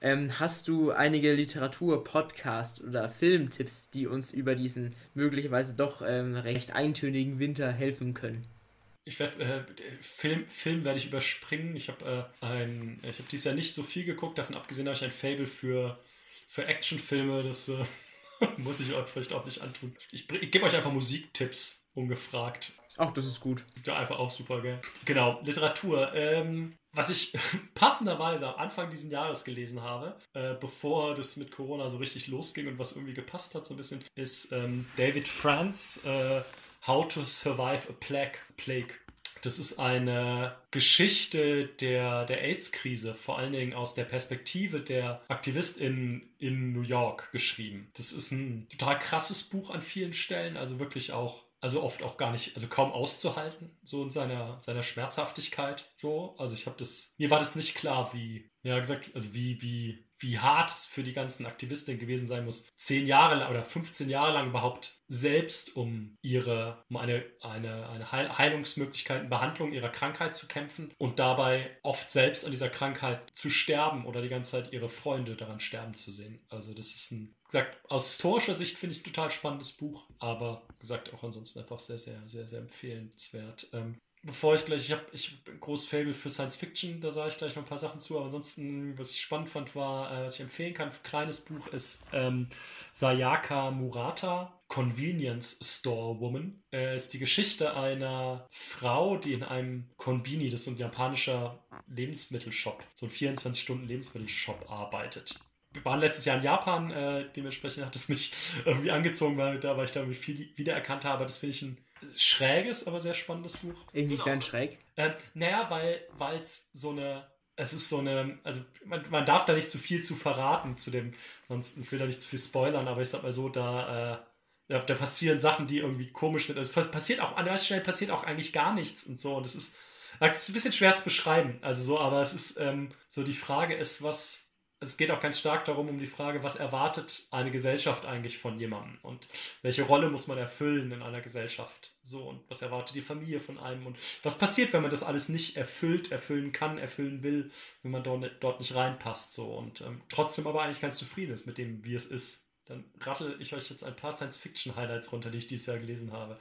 Ähm, hast du einige Literatur, Podcast oder Filmtipps, die uns über diesen möglicherweise doch ähm, recht eintönigen Winter helfen können? Ich werde äh, Film, Film werde ich überspringen. Ich habe äh, ein, ich habe dieses Jahr nicht so viel geguckt. Davon abgesehen habe ich ein Fable für für Actionfilme. Das äh, [LAUGHS] muss ich euch vielleicht auch nicht antun. Ich, ich gebe euch einfach Musiktipps ungefragt. Ach, das ist gut. Ja, einfach auch super, gell? Genau, Literatur. Ähm, was ich [LAUGHS] passenderweise am Anfang dieses Jahres gelesen habe, äh, bevor das mit Corona so richtig losging und was irgendwie gepasst hat, so ein bisschen, ist ähm, David Franz äh, How to Survive a Plague. Plague. Das ist eine Geschichte der, der AIDS-Krise, vor allen Dingen aus der Perspektive der AktivistInnen in New York geschrieben. Das ist ein total krasses Buch an vielen Stellen, also wirklich auch also oft auch gar nicht, also kaum auszuhalten, so in seiner, seiner Schmerzhaftigkeit. So, also ich habe das, mir war das nicht klar, wie, ja gesagt, also wie, wie, wie hart es für die ganzen Aktivistinnen gewesen sein muss, zehn Jahre oder 15 Jahre lang überhaupt selbst um ihre, um eine, eine, eine Heilungsmöglichkeit, Behandlung ihrer Krankheit zu kämpfen und dabei oft selbst an dieser Krankheit zu sterben oder die ganze Zeit ihre Freunde daran sterben zu sehen. Also das ist ein, gesagt, aus historischer Sicht finde ich ein total spannendes Buch, aber gesagt auch ansonsten einfach sehr, sehr, sehr, sehr empfehlenswert. Ähm, bevor ich gleich, ich habe ich hab ein großes Fable für Science Fiction, da sage ich gleich noch ein paar Sachen zu, aber ansonsten, was ich spannend fand, war, äh, was ich empfehlen kann, ein kleines Buch ist ähm, Sayaka Murata, Convenience Store Woman. Äh, ist die Geschichte einer Frau, die in einem Konbini, das ist ein japanischer Lebensmittelshop, so ein 24-Stunden-Lebensmittelshop arbeitet wir waren letztes Jahr in Japan, äh, dementsprechend hat es mich [LAUGHS] irgendwie angezogen, weil da, weil ich da irgendwie viel wiedererkannt habe. Das finde ich ein schräges, aber sehr spannendes Buch. Inwiefern genau. schräg? Äh, naja, weil es so eine, es ist so eine, also man, man darf da nicht zu viel zu verraten zu dem, sonst ich will da nicht zu viel spoilern, aber ich sag mal so, da, äh, da, da passieren Sachen, die irgendwie komisch sind. Also passiert auch, an der Stelle passiert auch eigentlich gar nichts und so. Und es ist, es ist ein bisschen schwer zu beschreiben. Also so, aber es ist ähm, so die Frage ist, was, es geht auch ganz stark darum, um die Frage, was erwartet eine Gesellschaft eigentlich von jemandem und welche Rolle muss man erfüllen in einer Gesellschaft. So, und was erwartet die Familie von einem und was passiert, wenn man das alles nicht erfüllt, erfüllen kann, erfüllen will, wenn man dort, dort nicht reinpasst. So, und ähm, trotzdem aber eigentlich ganz zufrieden ist mit dem, wie es ist. Dann rattle ich euch jetzt ein paar Science-Fiction-Highlights runter, die ich dieses Jahr gelesen habe.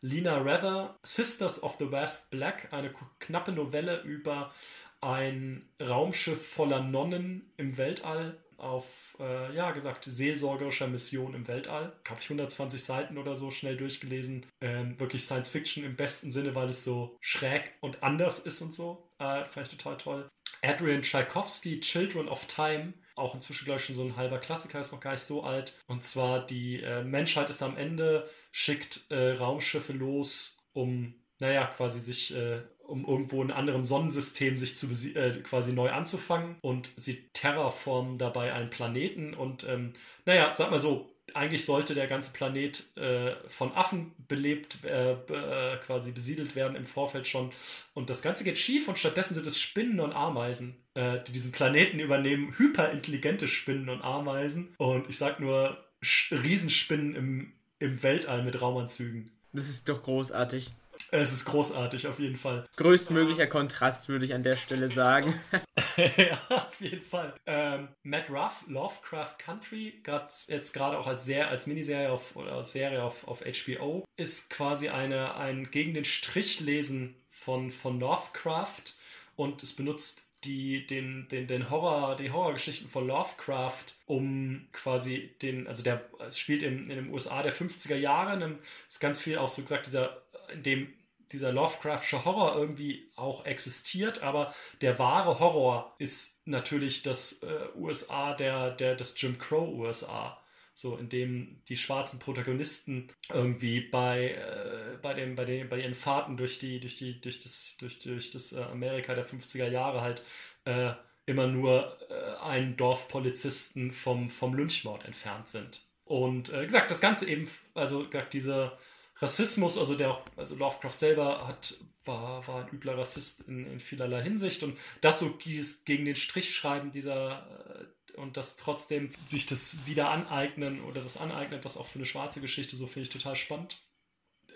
Lina Rather, Sisters of the West Black, eine knappe Novelle über ein Raumschiff voller Nonnen im Weltall auf, äh, ja, gesagt, seelsorgerischer Mission im Weltall. Habe ich 120 Seiten oder so schnell durchgelesen. Ähm, wirklich Science Fiction im besten Sinne, weil es so schräg und anders ist und so. Äh, fand ich total toll. Adrian Tchaikovsky, Children of Time. Auch inzwischen, glaube ich, schon so ein halber Klassiker, ist noch gar nicht so alt. Und zwar die äh, Menschheit ist am Ende, schickt äh, Raumschiffe los, um, naja, quasi sich äh, um irgendwo in einem anderen Sonnensystem sich zu äh, quasi neu anzufangen und sie terraformen dabei einen Planeten und ähm, naja, sag mal so, eigentlich sollte der ganze Planet äh, von Affen belebt, äh, äh, quasi besiedelt werden im Vorfeld schon. Und das Ganze geht schief und stattdessen sind es Spinnen und Ameisen, äh, die diesen Planeten übernehmen. Hyperintelligente Spinnen und Ameisen. Und ich sag nur Sch Riesenspinnen im, im Weltall mit Raumanzügen. Das ist doch großartig. Es ist großartig, auf jeden Fall. [LAUGHS] Größtmöglicher Kontrast, würde ich an der Stelle sagen. [LAUGHS] ja, auf jeden Fall. Ähm, Matt Ruff, Lovecraft Country, gab es jetzt gerade auch als, Serie, als Miniserie auf, oder als Serie auf, auf HBO, ist quasi eine, ein gegen den Strich lesen von, von Lovecraft und es benutzt die, den, den, den Horror, die Horrorgeschichten von Lovecraft, um quasi den, also der, es spielt in, in den USA der 50er Jahre, ist ganz viel auch so gesagt, dieser, in dem dieser Lovecraftsche Horror irgendwie auch existiert, aber der wahre Horror ist natürlich das äh, USA, der, der, das Jim Crow USA so in dem die schwarzen Protagonisten irgendwie bei, äh, bei, dem, bei, den, bei ihren Fahrten durch, die, durch, die, durch das, durch, durch das äh, Amerika der 50er Jahre halt äh, immer nur äh, einen Dorfpolizisten vom, vom Lynchmord entfernt sind. Und äh, gesagt, das Ganze eben, also gesagt, dieser Rassismus, also der auch, also Lovecraft selber hat, war, war ein übler Rassist in, in vielerlei Hinsicht und das so gegen den Strich schreiben dieser, äh, und das trotzdem sich das wieder aneignen oder das aneignet, das auch für eine schwarze Geschichte, so finde ich total spannend.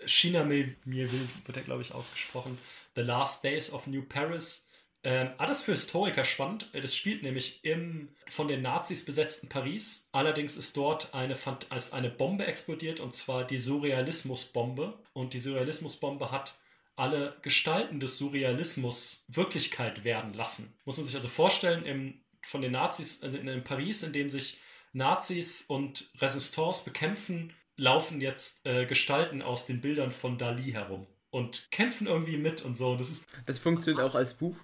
China mir wird er, glaube ich, ausgesprochen. The Last Days of New Paris. Ähm, alles für Historiker spannend. Das spielt nämlich im von den Nazis besetzten Paris. Allerdings ist dort eine, als eine Bombe explodiert und zwar die Surrealismusbombe. Und die Surrealismusbombe hat alle Gestalten des Surrealismus Wirklichkeit werden lassen. Muss man sich also vorstellen, im von den Nazis, also in Paris, in dem sich Nazis und Resistance bekämpfen, laufen jetzt äh, Gestalten aus den Bildern von Dali herum und kämpfen irgendwie mit und so. Das, ist, das funktioniert auch als Buch.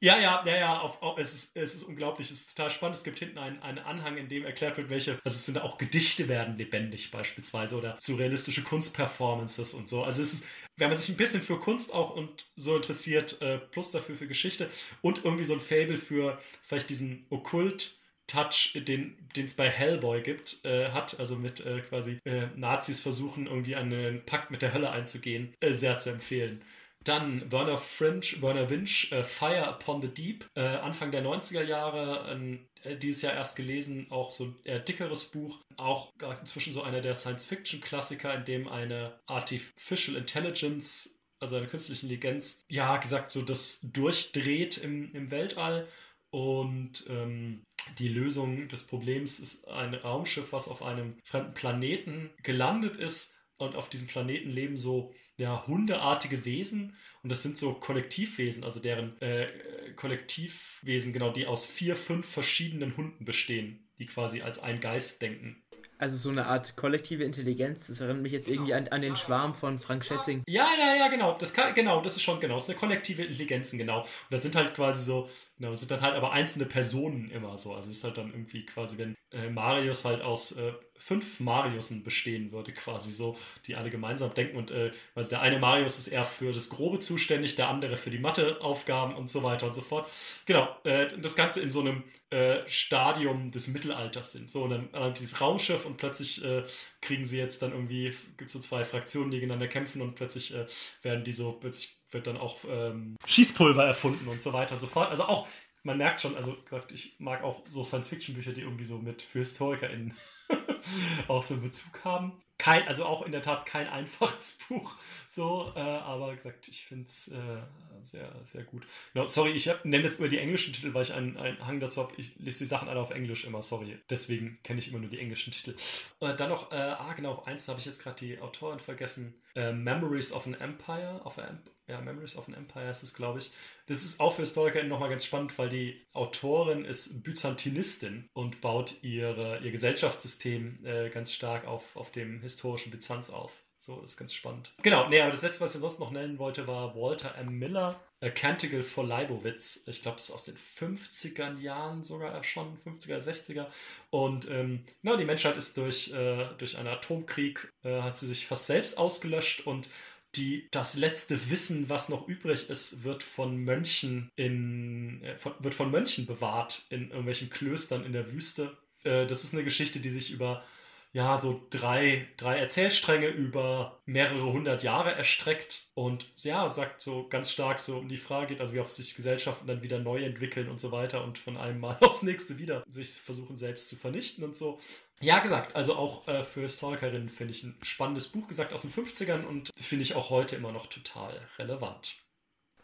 Ja, ja, ja, ja, auf, auf, es, ist, es ist unglaublich, es ist total spannend. Es gibt hinten einen, einen Anhang, in dem erklärt wird, welche, also es sind auch Gedichte werden lebendig beispielsweise oder surrealistische Kunstperformances und so. Also es ist, wenn man sich ein bisschen für Kunst auch und so interessiert, äh, plus dafür für Geschichte und irgendwie so ein Fable für vielleicht diesen Okkult, Touch, den es bei Hellboy gibt, äh, hat, also mit äh, quasi äh, Nazis versuchen, irgendwie einen Pakt mit der Hölle einzugehen, äh, sehr zu empfehlen. Dann Werner Fringe, Werner Winch, äh, Fire Upon the Deep, äh, Anfang der 90er Jahre, äh, dieses Jahr erst gelesen, auch so ein eher dickeres Buch, auch inzwischen so einer der Science-Fiction-Klassiker, in dem eine Artificial Intelligence, also eine künstliche Intelligenz, ja gesagt, so das durchdreht im, im Weltall. Und ähm, die Lösung des Problems ist ein Raumschiff, was auf einem fremden Planeten gelandet ist und auf diesem Planeten leben so ja, hundeartige Wesen und das sind so Kollektivwesen, also deren äh, Kollektivwesen, genau, die aus vier, fünf verschiedenen Hunden bestehen, die quasi als ein Geist denken. Also so eine Art kollektive Intelligenz. Das erinnert mich jetzt irgendwie an, an den Schwarm von Frank Schätzing. Ja, ja, ja, genau. Das kann, genau, das ist schon genau. Das ist eine kollektive Intelligenz, genau. Und das sind halt quasi so, genau, das sind dann halt aber einzelne Personen immer so. Also das ist halt dann irgendwie quasi, wenn äh, Marius halt aus äh, fünf Mariusen bestehen würde, quasi so, die alle gemeinsam denken. Und äh, also der eine Marius ist eher für das Grobe zuständig, der andere für die Matheaufgaben und so weiter und so fort. Genau, äh, das Ganze in so einem äh, Stadium des Mittelalters sind. So, dann, dann dieses Raumschiff und plötzlich äh, kriegen sie jetzt dann irgendwie, so zwei Fraktionen, die gegeneinander kämpfen und plötzlich äh, werden die so, plötzlich wird dann auch ähm, Schießpulver erfunden und so weiter und so fort. Also auch man merkt schon, also ich mag auch so Science-Fiction-Bücher, die irgendwie so mit für HistorikerInnen [LAUGHS] auch so einen Bezug haben. Kein, also auch in der Tat kein [LAUGHS] einfaches Buch, so, äh, aber gesagt, ich finde es äh, sehr, sehr gut. No, sorry, ich nenne jetzt immer die englischen Titel, weil ich einen, einen Hang dazu habe. Ich lese die Sachen alle auf Englisch immer, sorry. Deswegen kenne ich immer nur die englischen Titel. Äh, dann noch, äh, ah genau, auf eins habe ich jetzt gerade die Autorin vergessen. Äh, Memories of an Empire, of a Empire ja, Memories of an Empire ist es, glaube ich. Das ist auch für Historiker nochmal ganz spannend, weil die Autorin ist Byzantinistin und baut ihre, ihr Gesellschaftssystem äh, ganz stark auf, auf dem historischen Byzanz auf. So, das ist ganz spannend. Genau, nee, aber das letzte, was ich sonst noch nennen wollte, war Walter M. Miller, A Canticle for Leibowitz. Ich glaube, das ist aus den 50er Jahren sogar schon, 50er, 60er. Und ähm, genau, die Menschheit ist durch, äh, durch einen Atomkrieg, äh, hat sie sich fast selbst ausgelöscht und die, das letzte Wissen, was noch übrig ist, wird von Mönchen in, äh, wird von Mönchen bewahrt in irgendwelchen Klöstern in der Wüste. Äh, das ist eine Geschichte, die sich über ja, so drei, drei Erzählstränge über mehrere hundert Jahre erstreckt und ja, sagt so ganz stark so um die Frage geht, also wie auch sich Gesellschaften dann wieder neu entwickeln und so weiter und von einem Mal [LAUGHS] aufs nächste wieder sich versuchen selbst zu vernichten und so. Ja, gesagt, also auch äh, für Historikerinnen finde ich ein spannendes Buch, gesagt aus den 50ern und finde ich auch heute immer noch total relevant.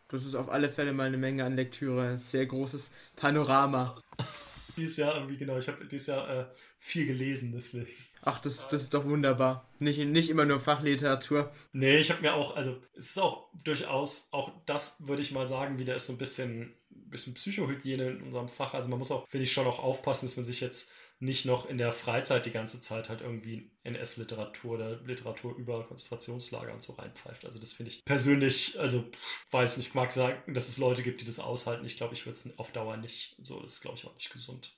Das ist auf alle Fälle mal eine Menge an Lektüre, sehr großes Panorama. [LAUGHS] dieses Jahr irgendwie, genau, ich habe dieses Jahr äh, viel gelesen, deswegen. Ach, das, das ist doch wunderbar. Nicht, nicht immer nur Fachliteratur. Nee, ich habe mir auch, also es ist auch durchaus, auch das würde ich mal sagen, wieder ist so ein bisschen, bisschen Psychohygiene in unserem Fach. Also man muss auch, finde ich, schon auch aufpassen, dass man sich jetzt nicht noch in der Freizeit die ganze Zeit halt irgendwie NS-Literatur oder Literatur über Konzentrationslager und so reinpfeift. Also das finde ich persönlich, also weiß ich nicht, ich mag sagen, dass es Leute gibt, die das aushalten. Ich glaube, ich würde es auf Dauer nicht, so das ist glaube ich auch nicht gesund.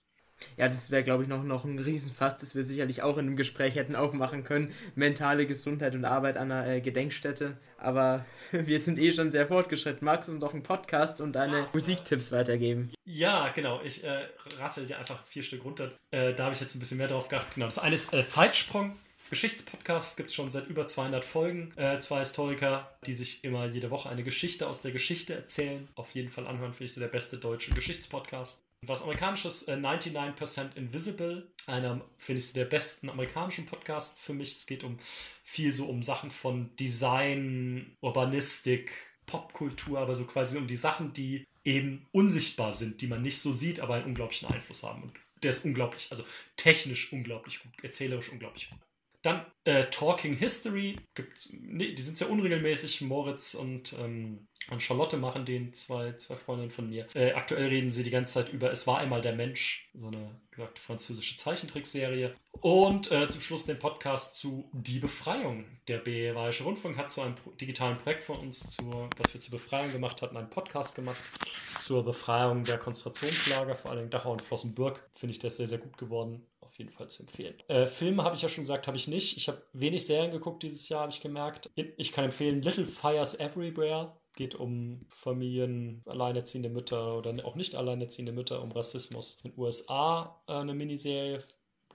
Ja, das wäre, glaube ich, noch, noch ein Riesenfass, das wir sicherlich auch in einem Gespräch hätten aufmachen können. Mentale Gesundheit und Arbeit an einer äh, Gedenkstätte. Aber [LAUGHS] wir sind eh schon sehr fortgeschritten. Magst du uns doch einen Podcast und deine Musiktipps weitergeben? Ja, genau. Ich äh, rassel dir einfach vier Stück runter. Äh, da habe ich jetzt ein bisschen mehr drauf geachtet. Genau, das eine ist äh, Zeitsprung. Geschichtspodcast gibt es schon seit über 200 Folgen. Äh, zwei Historiker, die sich immer jede Woche eine Geschichte aus der Geschichte erzählen. Auf jeden Fall anhören, finde ich so der beste deutsche Geschichtspodcast. Was amerikanisches, äh, 99% Invisible, einer, finde ich, der besten amerikanischen Podcasts für mich. Es geht um viel so um Sachen von Design, Urbanistik, Popkultur, aber so quasi um die Sachen, die eben unsichtbar sind, die man nicht so sieht, aber einen unglaublichen Einfluss haben. Und der ist unglaublich, also technisch unglaublich gut, erzählerisch unglaublich gut. Dann äh, Talking History, gibt, nee, die sind sehr unregelmäßig. Moritz und, ähm, und Charlotte machen den, zwei, zwei Freundinnen von mir. Äh, aktuell reden sie die ganze Zeit über Es war einmal der Mensch, so eine gesagt französische Zeichentrickserie. Und äh, zum Schluss den Podcast zu Die Befreiung. Der Bayerische Rundfunk hat zu einem digitalen Projekt von uns, zur, was wir zur Befreiung gemacht hatten, einen Podcast gemacht zur Befreiung der Konzentrationslager, vor allem Dachau und Flossenbürg. Finde ich das sehr, sehr gut geworden auf jeden Fall zu empfehlen. Äh, Filme habe ich ja schon gesagt, habe ich nicht. Ich habe wenig Serien geguckt dieses Jahr, habe ich gemerkt. Ich kann empfehlen Little Fires Everywhere. Geht um Familien, alleinerziehende Mütter oder auch nicht alleinerziehende Mütter, um Rassismus in den USA. Äh, eine Miniserie,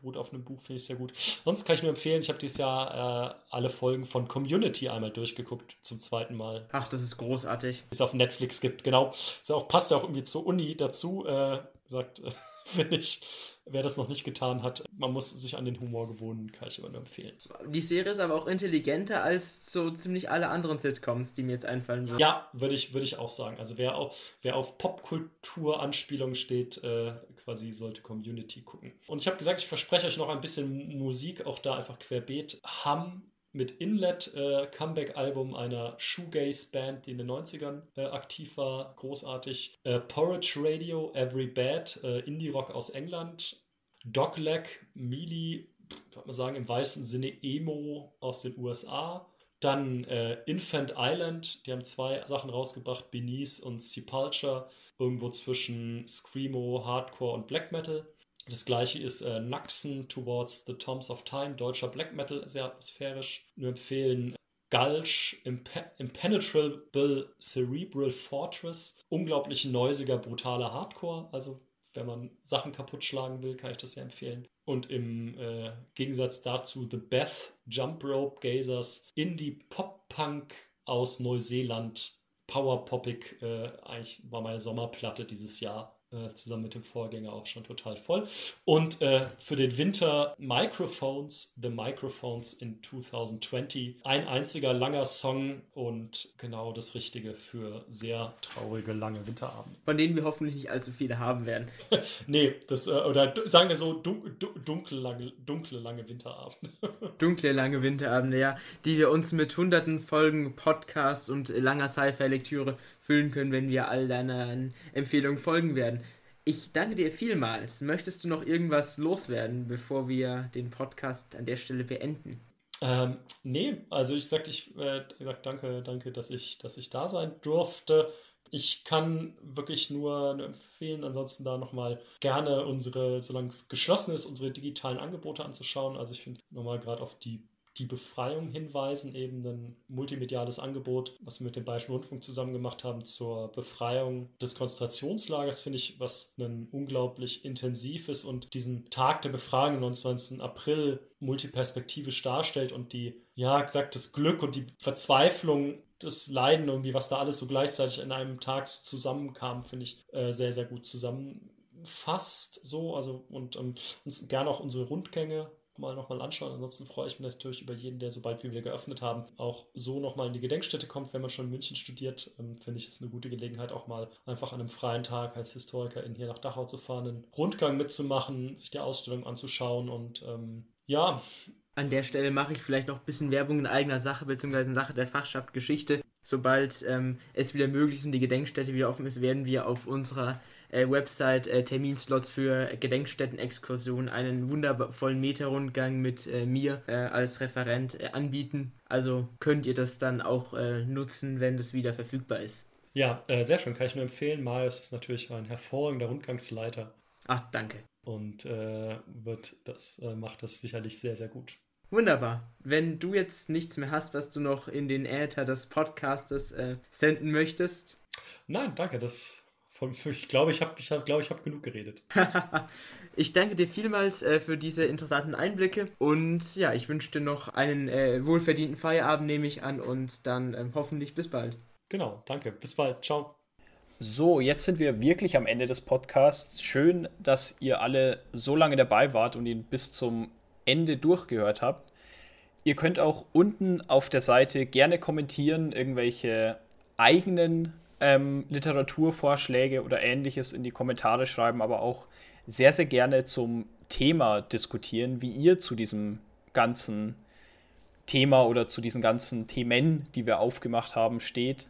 beruht auf einem Buch, finde ich sehr gut. Sonst kann ich nur empfehlen, ich habe dieses Jahr äh, alle Folgen von Community einmal durchgeguckt, zum zweiten Mal. Ach, das ist großartig. Es auf Netflix gibt, genau. Es auch, passt ja auch irgendwie zur Uni dazu, äh, sagt, [LAUGHS] finde ich. Wer das noch nicht getan hat, man muss sich an den Humor gewöhnen, kann ich immer nur empfehlen. Die Serie ist aber auch intelligenter als so ziemlich alle anderen Sitcoms, die mir jetzt einfallen würden. Ja, würde ich, würd ich auch sagen. Also wer auf, wer auf Popkultur-Anspielungen steht, äh, quasi sollte Community gucken. Und ich habe gesagt, ich verspreche euch noch ein bisschen Musik, auch da einfach querbeet. Ham mit Inlet, äh, Comeback-Album einer Shoegaze-Band, die in den 90ern äh, aktiv war, großartig. Äh, Porridge Radio, Every Bad, äh, Indie-Rock aus England. Dogleg, Mealy, kann man sagen, im weißen Sinne Emo aus den USA. Dann äh, Infant Island, die haben zwei Sachen rausgebracht, Beneath und Sepulture, irgendwo zwischen Screamo, Hardcore und Black Metal. Das gleiche ist äh, Naxen Towards the Tombs of Time, deutscher Black Metal, sehr atmosphärisch. Nur empfehlen Gulch, Imp Impenetrable Cerebral Fortress, unglaublich neusiger, brutaler Hardcore. Also, wenn man Sachen kaputt schlagen will, kann ich das sehr empfehlen. Und im äh, Gegensatz dazu The Beth, Jump Rope Gazers, Indie Pop Punk aus Neuseeland. Power Poppig, äh, eigentlich war meine Sommerplatte dieses Jahr äh, zusammen mit dem Vorgänger auch schon total voll. Und äh, für den Winter Microphones, The Microphones in 2020. Ein einziger langer Song und genau das Richtige für sehr traurige, lange Winterabende. Von denen wir hoffentlich nicht allzu viele haben werden. [LAUGHS] nee, das, äh, oder sagen wir so, dun dunkle, lange, dunkle, lange Winterabende. [LAUGHS] dunkle, lange Winterabende, ja, die wir uns mit hunderten Folgen Podcasts und langer Sci-Fi-Lektüre füllen können, wenn wir all deinen Empfehlungen folgen werden. Ich danke dir vielmals. Möchtest du noch irgendwas loswerden, bevor wir den Podcast an der Stelle beenden? Ähm, nee, also ich sagte, ich äh, gesagt, danke, danke, dass ich, dass ich da sein durfte. Ich kann wirklich nur empfehlen, ansonsten da nochmal gerne unsere, solange es geschlossen ist, unsere digitalen Angebote anzuschauen. Also ich finde nochmal gerade auf die die Befreiung hinweisen, eben ein multimediales Angebot, was wir mit dem Bayerischen Rundfunk zusammen gemacht haben zur Befreiung des Konzentrationslagers, finde ich, was ein unglaublich intensives und diesen Tag der Befreiung am 29. April multiperspektivisch darstellt und die, ja, gesagt, das Glück und die Verzweiflung das Leiden irgendwie, was da alles so gleichzeitig in einem Tag zusammenkam, finde ich äh, sehr, sehr gut zusammen fast so, also und ähm, uns gerne auch unsere Rundgänge mal nochmal anschauen. Ansonsten freue ich mich natürlich über jeden, der sobald wir wieder geöffnet haben, auch so nochmal in die Gedenkstätte kommt, wenn man schon in München studiert. Ähm, Finde ich es eine gute Gelegenheit, auch mal einfach an einem freien Tag als Historikerin hier nach Dachau zu fahren, einen Rundgang mitzumachen, sich die Ausstellung anzuschauen und ähm, ja. An der Stelle mache ich vielleicht noch ein bisschen Werbung in eigener Sache, beziehungsweise in Sache der Fachschaft Geschichte. Sobald ähm, es wieder möglich ist und die Gedenkstätte wieder offen ist, werden wir auf unserer äh, Website äh, Terminslots für Gedenkstätten-Exkursionen einen wundervollen Meterrundgang mit äh, mir äh, als Referent äh, anbieten. Also könnt ihr das dann auch äh, nutzen, wenn das wieder verfügbar ist. Ja, sehr schön, kann ich nur empfehlen. Marius ist natürlich ein hervorragender Rundgangsleiter. Ach, danke. Und wird das, macht das sicherlich sehr, sehr gut. Wunderbar. Wenn du jetzt nichts mehr hast, was du noch in den Äther des Podcastes senden möchtest. Nein, danke. Das ich glaube, ich habe ich hab, glaub, ich hab genug geredet. [LAUGHS] ich danke dir vielmals äh, für diese interessanten Einblicke und ja, ich wünsche dir noch einen äh, wohlverdienten Feierabend, nehme ich an, und dann äh, hoffentlich bis bald. Genau, danke. Bis bald. Ciao. So, jetzt sind wir wirklich am Ende des Podcasts. Schön, dass ihr alle so lange dabei wart und ihn bis zum Ende durchgehört habt. Ihr könnt auch unten auf der Seite gerne kommentieren, irgendwelche eigenen ähm, Literaturvorschläge oder ähnliches in die Kommentare schreiben, aber auch sehr, sehr gerne zum Thema diskutieren, wie ihr zu diesem ganzen Thema oder zu diesen ganzen Themen, die wir aufgemacht haben, steht.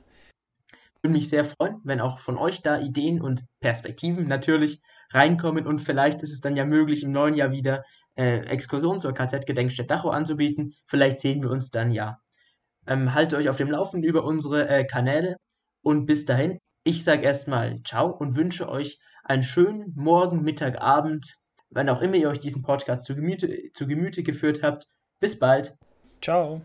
Würde mich sehr freuen, wenn auch von euch da Ideen und Perspektiven natürlich reinkommen und vielleicht ist es dann ja möglich, im neuen Jahr wieder äh, Exkursionen zur KZ-Gedenkstätte Dachau anzubieten. Vielleicht sehen wir uns dann ja. Ähm, haltet euch auf dem Laufenden über unsere äh, Kanäle und bis dahin, ich sage erstmal ciao und wünsche euch einen schönen Morgen, Mittag, Abend, wann auch immer ihr euch diesen Podcast zu Gemüte, zu Gemüte geführt habt. Bis bald. Ciao.